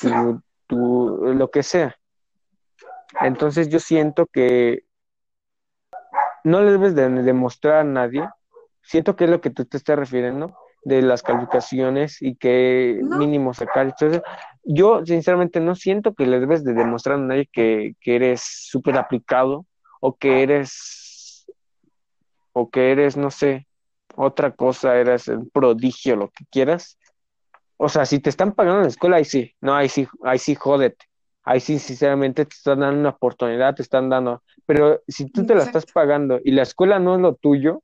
tu, tu, lo que sea. Entonces yo siento que no le debes de demostrar a nadie. Siento que es lo que tú te estás refiriendo de las calificaciones y que No, mínimo sacar. Entonces, yo sinceramente no siento que le debes de demostrar a nadie que, que eres súper aplicado o que eres, o que eres, no sé, otra cosa, eres un prodigio, lo que quieras. O sea, si te están pagando en la escuela, ahí sí, no, ahí sí, ahí sí, jódete. Ahí sí, sinceramente, te están dando una oportunidad, te están dando, pero si tú te la estás pagando y la escuela no es lo tuyo,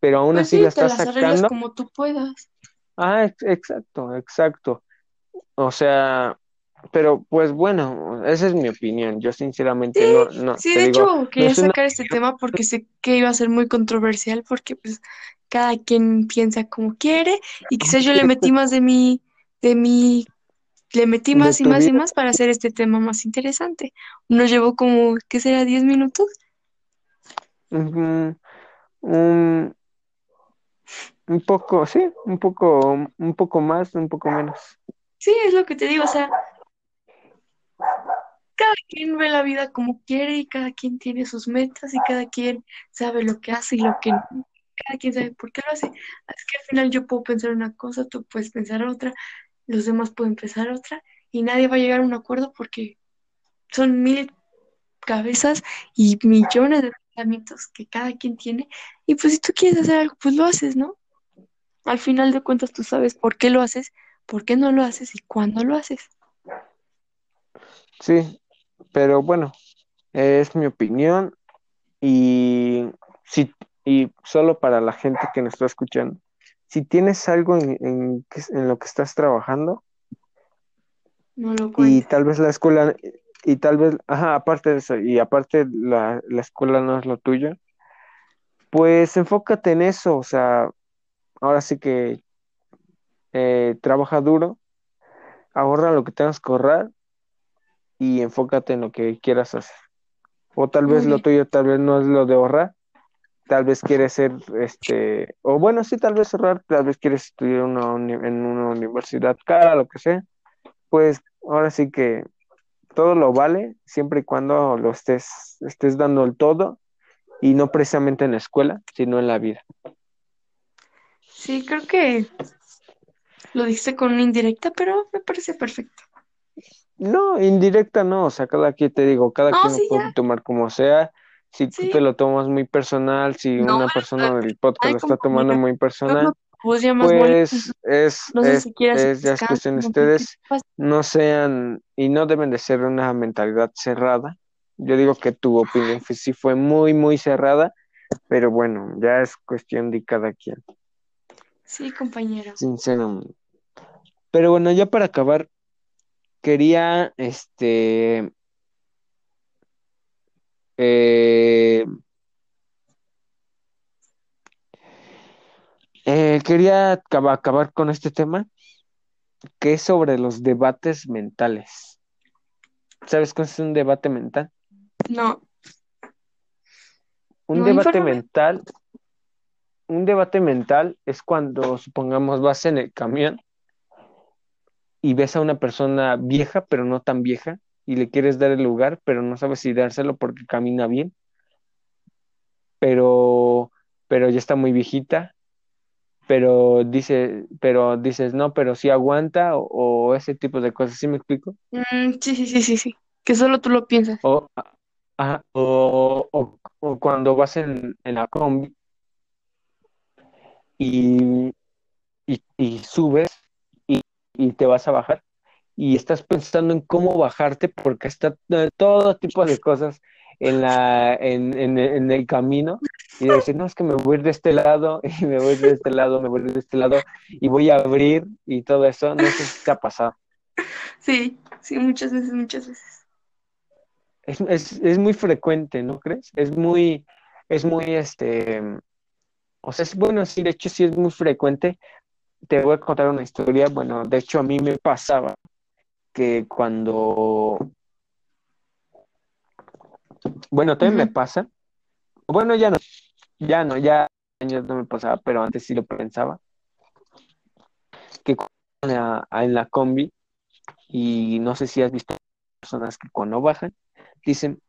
pero aún Pues así sí, la te estás las arreglas sacando, como tú puedas. ah, ex- exacto, exacto. O sea, pero pues bueno, esa es mi opinión. Yo sinceramente Sí, no, no, sí, te de digo, hecho no quería una, sacar este tema porque sé que iba a ser muy controversial porque pues cada quien piensa como quiere y quizás yo le metí más de mi, de mi, le metí más y más y más para hacer este tema más interesante. Nos llevó como, ¿qué será? ¿10 minutos? Un poco, sí, un poco, un poco más, un poco menos. Sí, es lo que te digo, o sea, cada quien ve la vida como quiere y cada quien tiene sus metas y cada quien sabe lo que hace y lo que no. Cada quien sabe por qué lo hace. Así que al final yo puedo pensar una cosa, tú puedes pensar otra, los demás pueden pensar otra y nadie va a llegar a un acuerdo porque son mil cabezas y millones de pensamientos que cada quien tiene. Y pues si tú quieres hacer algo, pues lo haces, ¿no? Al final de cuentas tú sabes por qué lo haces, por qué no lo haces y cuándo lo haces. Sí, pero bueno, es mi opinión y si y solo para la gente que nos está escuchando, si tienes algo en, en, en lo que estás trabajando No lo y tal vez la escuela y tal vez, ajá, aparte de eso y aparte la, la escuela no es lo tuyo, pues enfócate en eso, o sea, ahora sí que eh, trabaja duro, ahorra lo que tengas que ahorrar y enfócate en lo que quieras hacer. O tal vez lo tuyo tal vez no es lo de ahorrar, tal vez quieres ser, este, o bueno, sí, tal vez ahorrar, tal vez quieres estudiar una en una universidad cara, lo que sea, pues ahora sí que todo lo vale, siempre y cuando lo estés, estés dando el todo, y no precisamente en la escuela, sino en la vida. Sí, creo que lo dijiste con una indirecta, pero me parece perfecto. No, indirecta no, o sea, cada quien te digo, cada quien lo puede ya, tomar como sea. Si tú sí. te lo tomas muy personal, si No, una persona del podcast ay, lo está tomando muy personal, pues es, No sé es, si es, ya es cuestión de ustedes. No sean y no deben de ser una mentalidad cerrada. Yo digo que tu opinión sí fue muy, muy cerrada, pero bueno, ya es cuestión de cada quien, Sí, compañero. sinceramente. Pero bueno, ya para acabar, quería, este, eh, eh, quería acaba- acabar con este tema, que es sobre los debates mentales. ¿Sabes qué es un debate mental? No, Un no, debate infórmame. mental, un debate mental es cuando, supongamos, vas en el camión y ves a una persona vieja, pero no tan vieja, y le quieres dar el lugar, pero no sabes si dárselo porque camina bien, pero, pero ya está muy viejita, pero dice, pero dices, no, pero sí aguanta, o, o ese tipo de cosas, ¿sí me explico? Mm, sí, sí, sí, sí, sí. Que solo tú lo piensas. O, ajá, o, o- o cuando vas en, en la combi y, y, y subes y, y te vas a bajar y estás pensando en cómo bajarte porque está eh, todo tipo de cosas en la, en, en, en el camino y dices, no, es que me voy de este lado [laughs] y me voy de este lado, me voy de este lado y voy a abrir y todo eso, no sé si te ha pasado. Sí, sí, muchas veces, muchas veces. Es, es, es muy frecuente, ¿no crees? Es muy, es muy, este, o sea, es bueno, sí, de hecho sí es muy frecuente. Te voy a contar una historia, bueno, de hecho a mí me pasaba que cuando, bueno, también me pasa, bueno, ya no, ya no, ya años no me pasaba, pero antes sí lo pensaba, que cuando en la, en la combi, y no sé si has visto personas que cuando bajan, dicen,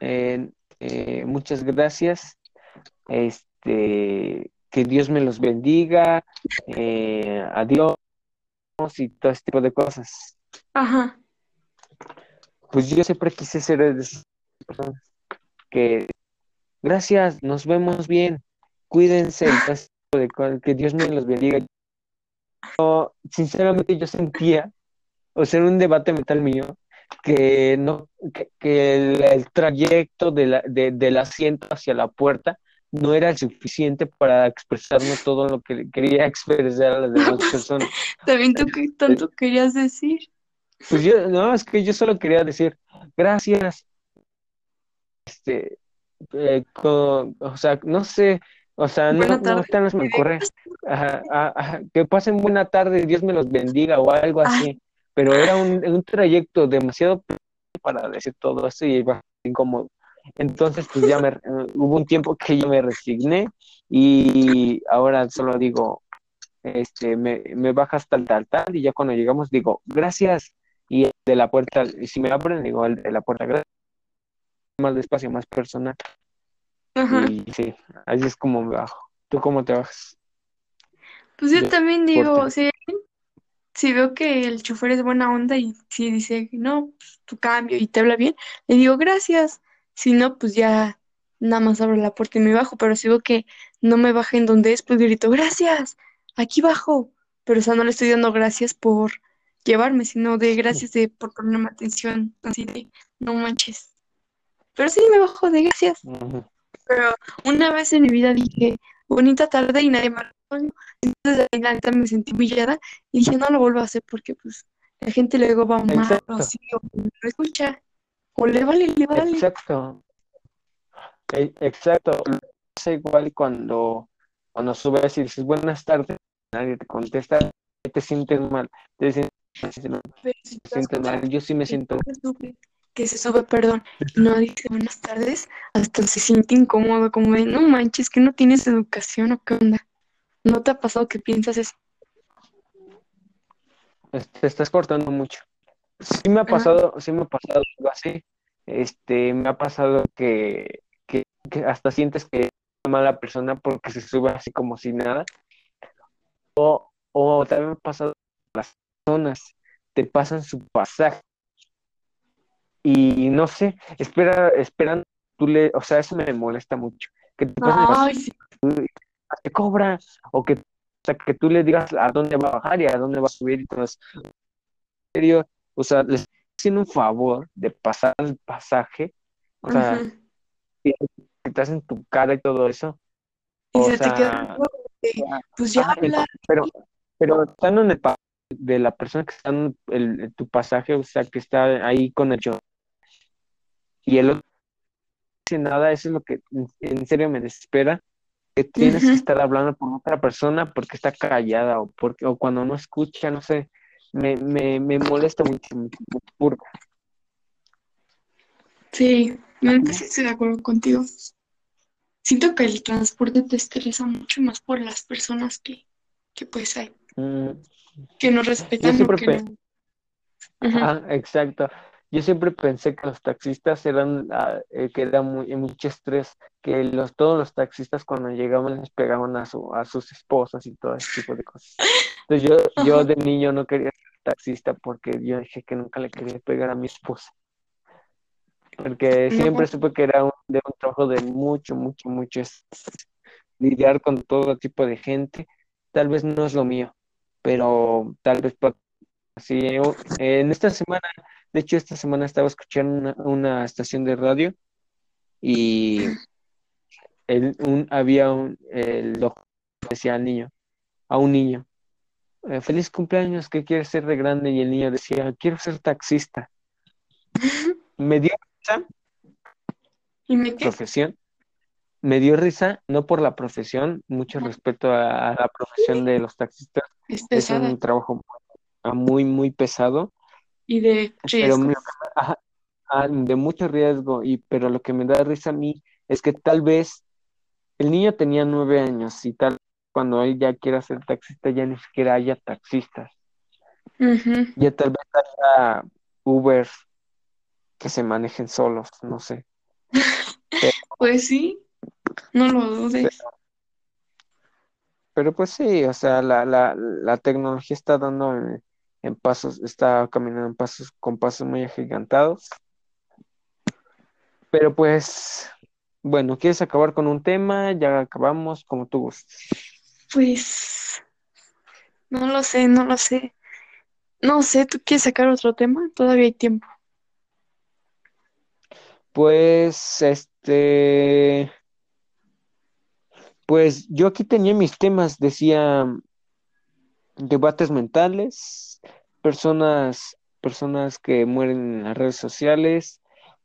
eh, eh, muchas gracias, este, que Dios me los bendiga, eh, adiós y todo este tipo de cosas. Ajá. Pues yo siempre quise ser de esas personas que, gracias, nos vemos bien, cuídense, de cosas, que Dios me los bendiga. Yo, sinceramente yo sentía, o sea, era un debate mental mío, que no que, que el, el trayecto de la, de- del asiento hacia la puerta no era el suficiente para expresarme todo lo que quería expresar a las demás [laughs] personas. También tú qué tanto querías decir. Pues yo, no, es que yo solo quería decir gracias, este, eh, o sea, no sé, o sea, no, no, ahorita no me ocurre, ajá, ah, ajá, que pasen buena tarde, Dios me los bendiga o algo así, pero era un, un trayecto demasiado para decir todo eso y iba incómodo. Entonces, pues ya me, eh, hubo un tiempo que yo me resigné y ahora solo digo, este, me, me bajas tal, tal, tal, y ya cuando llegamos digo, gracias, y el de la puerta, si me abren, digo, el de la puerta, gracias, más despacio, más personal, Ajá. y sí, así es como me bajo. ¿Tú cómo te bajas? Pues yo de también digo, porte? si, si veo que el chofer es buena onda y si dice, no, pues tu cambio y te habla bien, le digo gracias. Si no, pues ya nada más abro la puerta y me bajo. Pero si veo que no me baja en donde es, pues grito, gracias, aquí bajo. Pero o sea, no le estoy dando gracias por llevarme, sino de gracias de por ponerme atención, así de, no manches. Pero sí me bajo de gracias. Ujú. Pero una vez en mi vida dije, bonita tarde y nadie me respondió. Entonces la neta me sentí humillada y dije, no lo vuelvo a hacer porque pues la gente luego va mal o así, o no escucha, o le vale, le vale. exacto, e- exacto. Es igual cuando, cuando subes y dices buenas tardes, nadie te contesta, te sientes mal, te sientes, si mal. Yo sí me siento, que se sube, perdón, no dice buenas tardes, hasta se siente incómodo, como de, no manches, que no tienes educación o qué onda. ¿No te ha pasado que piensas eso? te estás cortando mucho. Sí me ha Ah, pasado, sí me ha pasado algo así. Este, me ha pasado que, que, que hasta sientes que es una mala persona porque se sube así como si nada. O, o también me ha pasado las personas te pasan su pasaje y no sé, espera, esperan, tú le, o sea, eso me molesta mucho, que te pasen el pasaje Ay, sí. te cobra, o que, o sea, que tú le digas a dónde va a bajar y a dónde va a subir y todo eso. En serio, o sea, les haciendo un favor de pasar el pasaje, o sea, y te hacen tu cara y todo eso, Y o se te queda sea, algo de, pues ya el habla. pero, pero estando en el de la persona que está en el, tu pasaje, o sea, que está ahí con el show, y el otro no dice nada, eso es lo que en, serio me desespera, que tienes que estar hablando con otra persona porque está callada o porque o cuando no escucha, no sé, me, me, me molesta mucho, me purga. Sí, sí estoy de acuerdo contigo. Siento que el transporte te estresa mucho más por las personas que, que pues hay, Mm, que no Yo respetan siempre que no. Ajá, exacto. Yo siempre pensé que los taxistas eran, ah, eh, que era muy, mucho estrés, que los, todos los taxistas cuando llegaban les pegaban a, su, a sus esposas y todo ese tipo de cosas. Entonces yo, yo de niño no quería ser taxista porque yo dije que nunca le quería pegar a mi esposa, porque No, siempre supe que era un, de un trabajo de mucho, mucho, mucho estrés, lidiar con todo tipo de gente. Tal vez no es lo mío, pero tal vez así. En esta semana, de hecho esta semana estaba escuchando una, una estación de radio y el, un, había un, el decía al niño, a un niño, eh, feliz cumpleaños, ¿qué quieres ser de grande? Y el niño decía, quiero ser taxista. [laughs] Me dio risa ¿Y me qué? profesión, me dio risa, no por la profesión, mucho respeto a, a la profesión de los taxistas, Es un trabajo muy, muy pesado, y de pero riesgo. ajá, ah, de mucho riesgo, y, pero lo que me da risa a mí es que tal vez el niño tenía nueve años y tal cuando él ya quiera ser taxista ya ni siquiera haya taxistas, ya tal vez haya Uber que se manejen solos, no sé. Pero, [laughs] Pues sí, no lo dudes. pero pues sí, o sea, la, la, la tecnología está dando en, en pasos, está caminando en pasos, con pasos muy agigantados. Pero pues, bueno, ¿quieres acabar con un tema? Ya acabamos, como tú gustes. Pues no lo sé, no lo sé. No sé, ¿tú quieres sacar otro tema? Todavía hay tiempo. Pues, este, pues yo aquí tenía mis temas, decía debates mentales, personas, personas que mueren en las redes sociales,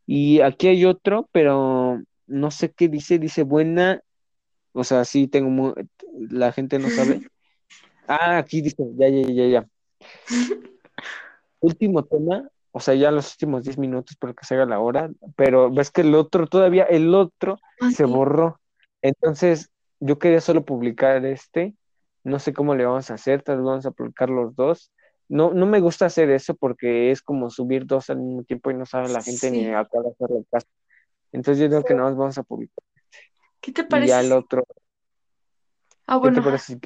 y aquí hay otro, pero no sé qué dice, dice buena, o sea, sí tengo, mu- la gente no sabe. [laughs] Ah, aquí dice, ya, ya, ya, ya. Último tema, o sea, ya los últimos 10 minutos para que se haga la hora, pero ves que el otro, todavía el otro se borró. Entonces, yo quería solo publicar este, no sé cómo le vamos a hacer, tal vez vamos a publicar los dos. No, no me gusta hacer eso porque es como subir dos al mismo tiempo y no sabe la gente ni a cuál hacerle caso. Entonces yo digo que nada más vamos a publicar. ¿Qué te Y parece? ya el si- otro, Ah, ¿qué te bueno, parece?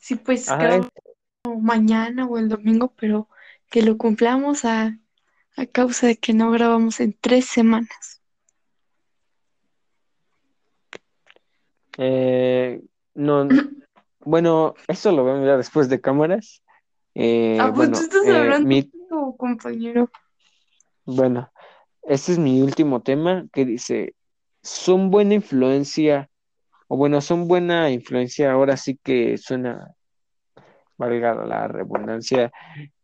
sí, pues Ajá, grabamos mañana o el domingo, pero que lo cumplamos a, a causa de que no grabamos en tres semanas. Eh, no, bueno, eso lo vemos ya después de cámaras. Eh, Ah, pues bueno, tú estás eh, hablando mi, compañero. bueno, este es mi último tema que dice, son buena influencia, o bueno, son buena influencia, ahora sí que suena, valga la redundancia,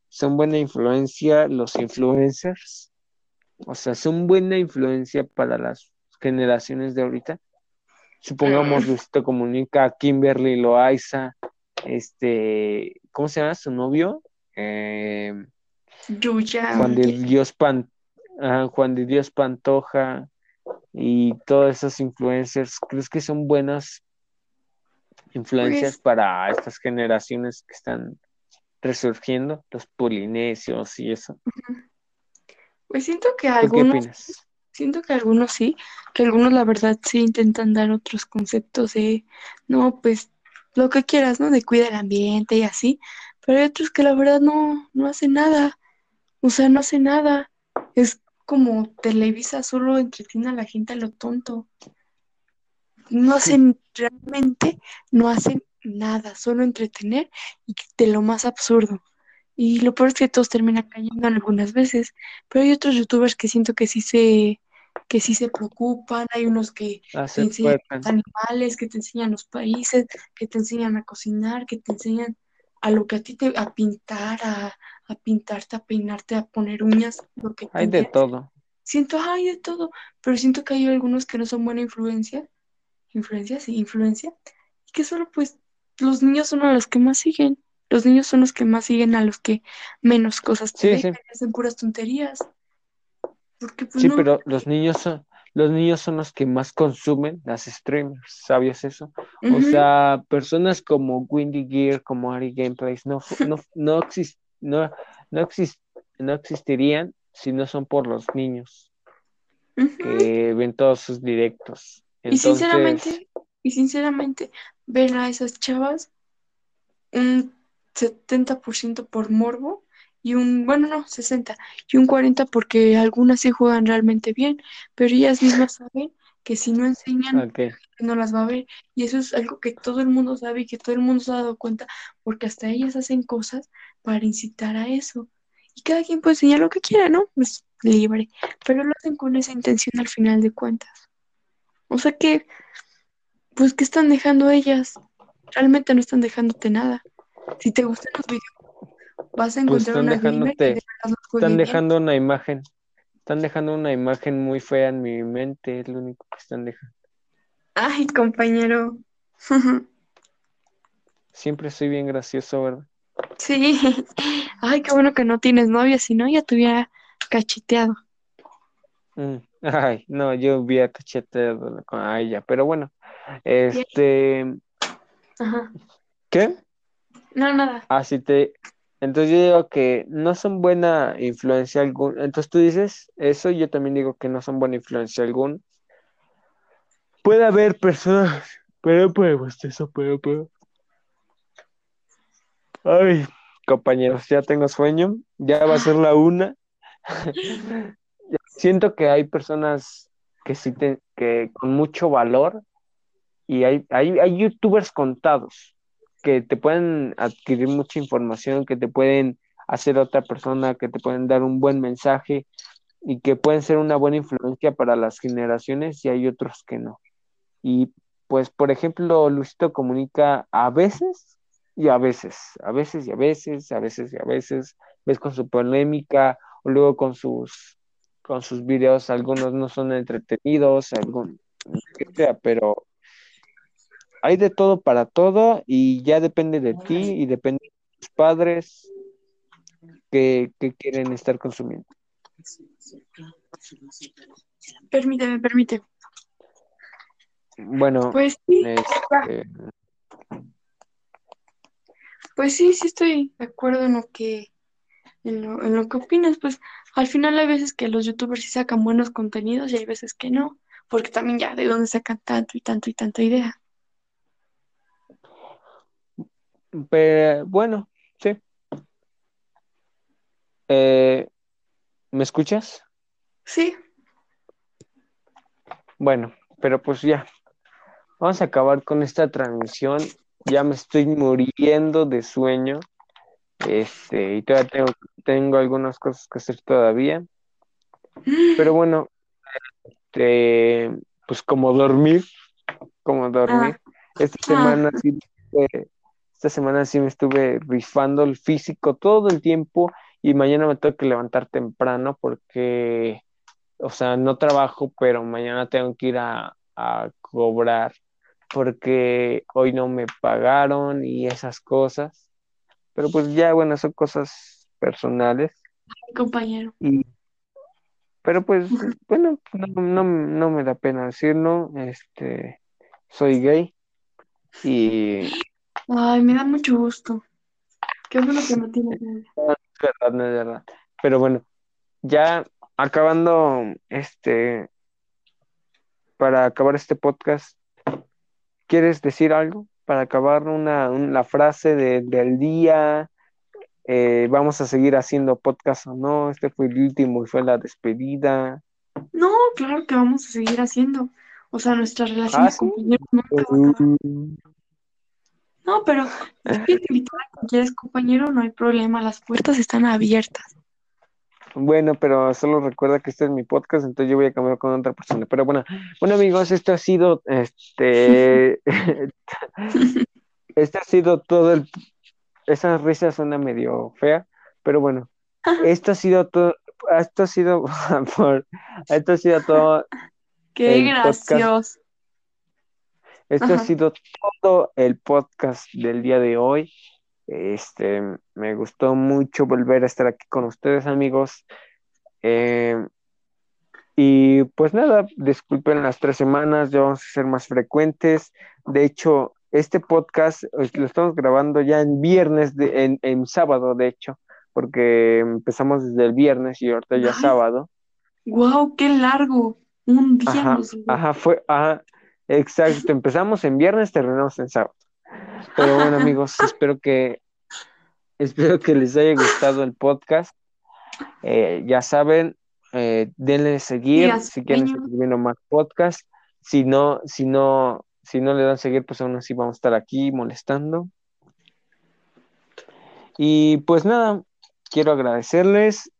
son buena influencia los influencers, o sea, son buena influencia para las generaciones de ahorita. Supongamos Luisito Comunica, Kimberly Loaiza, este, ¿cómo se llama su novio? Eh, Yuya, Juan de Dios Pan, Juan de Dios Pantoja y todos esos influencers, ¿crees que son buenas influencias Pues- para estas generaciones que están resurgiendo, los polinesios y eso? pues siento que ¿Tú qué algunos, opinas? Siento que algunos sí, que algunos la verdad sí intentan dar otros conceptos de, no, pues lo que quieras, ¿no? De cuidar el ambiente y así, pero hay otros que la verdad no, no hacen nada, o sea, no hacen nada, es como Televisa solo entretiene a la gente a lo tonto, no hacen realmente, no hacen nada, solo entretener y de lo más absurdo. Y lo peor es que todos terminan cayendo algunas veces, pero hay otros youtubers que siento que sí se, que sí se preocupan, hay unos que te Hacer enseñan los animales, que te enseñan los países, que te enseñan a cocinar, que te enseñan a lo que a ti te, a pintar, a, a pintarte, a peinarte, a poner uñas, lo que te Hay de todo. Siento, hay de todo, pero siento que hay algunos que no son buena influencia, influencia, sí, influencia, y que solo pues los niños son a los que más siguen. Los niños son los que más siguen a los que menos cosas te Sí, dejan, sí. hacen puras tonterías. Porque pues Sí, no, pero los niños son, los niños son los que más consumen las streamers, ¿sabías eso? O sea, personas como Windy Gear, como Ari Gameplays, no, no, no, no, no, no existirían si no son por los niños que ven todos sus directos. Y sinceramente, y sinceramente, ver a esas chavas un 70% por morbo y un, bueno, no, 60 y un 40 porque algunas sí juegan realmente bien, pero ellas mismas [laughs] saben que si no enseñan, no las va a ver. Y eso es algo que todo el mundo sabe y que todo el mundo se ha dado cuenta, porque hasta ellas hacen cosas para incitar a eso. Y cada quien puede enseñar lo que quiera, ¿no? Es libre, pero lo hacen con esa intención al final de cuentas. O sea que, pues, ¿qué están dejando ellas? Realmente no están dejándote nada. Si te gustan los videos, vas a pues encontrar están una dejándote, están dejando una imagen, están dejando una imagen muy fea en mi mente, es lo único que están dejando. Ay, compañero. [laughs] Siempre soy bien gracioso, ¿verdad? Sí. Ay, qué bueno que no tienes novia, si no ya te hubiera cacheteado. Mm, Ay, no, yo hubiera cacheteado con- a ella, pero bueno, este, Ajá. ¿qué? No, nada. Así te, entonces yo digo que no son buena influencia alguna, entonces tú dices eso, yo también digo que no son buena influencia alguna. Puede haber personas, pero pues eso, pero, pero. Ay, compañeros, ya tengo sueño, ya va a ser la una. [laughs] Siento que hay personas que sí te, que con mucho valor y hay, hay, hay youtubers contados que te pueden adquirir mucha información, que te pueden hacer otra persona, que te pueden dar un buen mensaje y que pueden ser una buena influencia para las generaciones y hay otros que no. Y pues, por ejemplo, Luisito comunica a veces y a veces, a veces y a veces, a veces y a veces, ves con su polémica o luego con sus con sus videos, algunos no son entretenidos, sea, pero hay de todo para todo y ya depende de ti y depende de tus padres que, que quieren estar consumiendo. Permíteme, permíteme. Bueno, Pues sí, este, pues sí, sí estoy de acuerdo en lo que, en lo, en lo que opinas. Pues al final hay veces que los youtubers sí sacan buenos contenidos y hay veces que no, porque también ya de dónde sacan tanto y tanto y tanta idea. Pero bueno, sí. Eh, ¿me escuchas? Sí, Bueno, pero pues ya, vamos a acabar con esta transmisión. Ya me estoy muriendo de sueño. Este, y todavía tengo, tengo algunas cosas que hacer todavía. [gasps] Pero bueno, este, pues como dormir, como dormir. Esta Ah. semana sí, me estuve- esta semana sí me estuve rifando el físico todo el tiempo y mañana me tengo que levantar temprano porque, o sea, no trabajo, pero mañana tengo que ir a, a cobrar porque hoy no me pagaron y esas cosas. Pero pues ya, bueno, son cosas personales. mi compañero. Y, pero pues, bueno, no, no, no me da pena decirlo. Este, soy gay y Ay, me da mucho gusto. Qué bueno que no novia. no es verdad, no es verdad. Pero bueno, ya acabando este, para acabar este podcast, ¿quieres decir algo? Para acabar una, un- la frase de- del día, eh, vamos a seguir haciendo podcast o no, este fue el último y fue la despedida. No, claro que vamos a seguir haciendo. O sea, nuestra relación Ah, ¿sí? nunca va a acabar. No, pero si quieres invitar a cualquier compañero, no hay problema, las puertas están abiertas. Bueno, pero solo recuerda que este es mi podcast, entonces yo voy a cambiar con otra persona. Pero bueno, bueno amigos, esto ha sido, este, [laughs] este ha sido todo el, esa risa suena medio fea, pero bueno, esto ha sido todo, esto ha sido, [laughs] por, esto ha sido todo, Qué podcast. Esto ha sido todo el podcast del día de hoy. Este, me gustó mucho volver a estar aquí con ustedes, amigos. Eh, y pues nada, disculpen las tres semanas, ya vamos a ser más frecuentes. De hecho, este podcast eh, lo estamos grabando ya en viernes, de- en, en sábado, de hecho, porque empezamos desde el viernes y ahorita ya Ay. sábado. Wow, qué largo. Un día Ajá, nos ajá, fue, ajá, exacto. Empezamos en viernes, terminamos en sábado. Pero bueno, amigos, [laughs] espero que, espero que les haya gustado el podcast. Eh, ya saben, eh, denle seguir si quieren seguir viendo más podcast. Si no, si no, si no le dan seguir, pues aún así vamos a estar aquí molestando. Y pues nada, quiero agradecerles.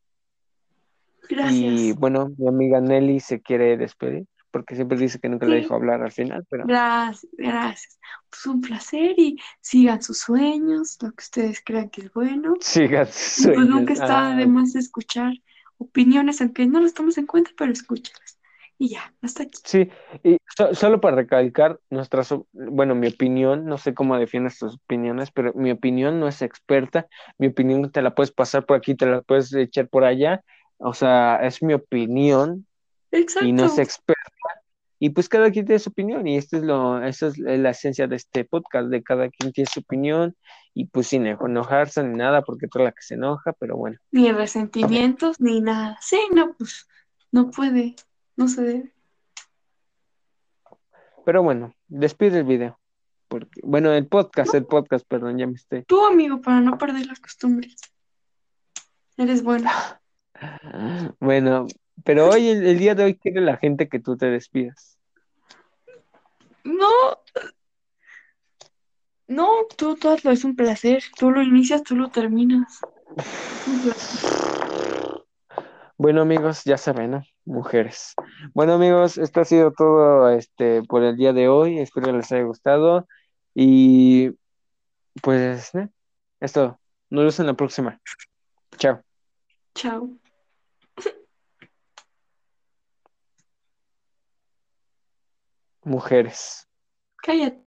Y Gracias. bueno, mi amiga Nelly se quiere despedir, porque siempre dice que nunca le Sí. dejo hablar al final, pero Gracias, gracias. Pues un placer y sigan sus sueños, lo que ustedes crean que es bueno. sigan sus pues nunca sueños. está de Ay, más escuchar opiniones, aunque no las tomes en cuenta, pero escúchalas. Y ya, hasta aquí. Sí, y so- solo para recalcar nuestras, bueno, mi opinión, no sé cómo defines tus opiniones, pero mi opinión no es experta, mi opinión te la puedes pasar por aquí, te la puedes echar por allá, o sea, es mi opinión y no es experta, y pues cada quien tiene su opinión, y esto es lo, eso es la esencia de este podcast, de cada quien tiene su opinión, y pues sin enojarse ni nada, porque eres la que se enoja, pero bueno, Ni resentimientos, ni nada. Sí, no, pues no puede, no se debe. pero bueno, despide el video, porque, bueno, el podcast, el podcast, perdón, ya me estoy. Tú, amigo, para no perder las costumbres. Eres bueno. [laughs] Bueno, pero hoy, el, el día de hoy, quiere la gente que tú te despidas. No, no, tú, tú hazlo, es un placer. Tú lo inicias, tú lo terminas. Bueno, amigos, ya saben, ¿no? Mujeres. Bueno, amigos, esto ha sido todo este por el día de hoy. Espero les haya gustado. Y pues, ¿eh? es todo. Nos vemos en la próxima. Chao. Chao. Mujeres. Cállate.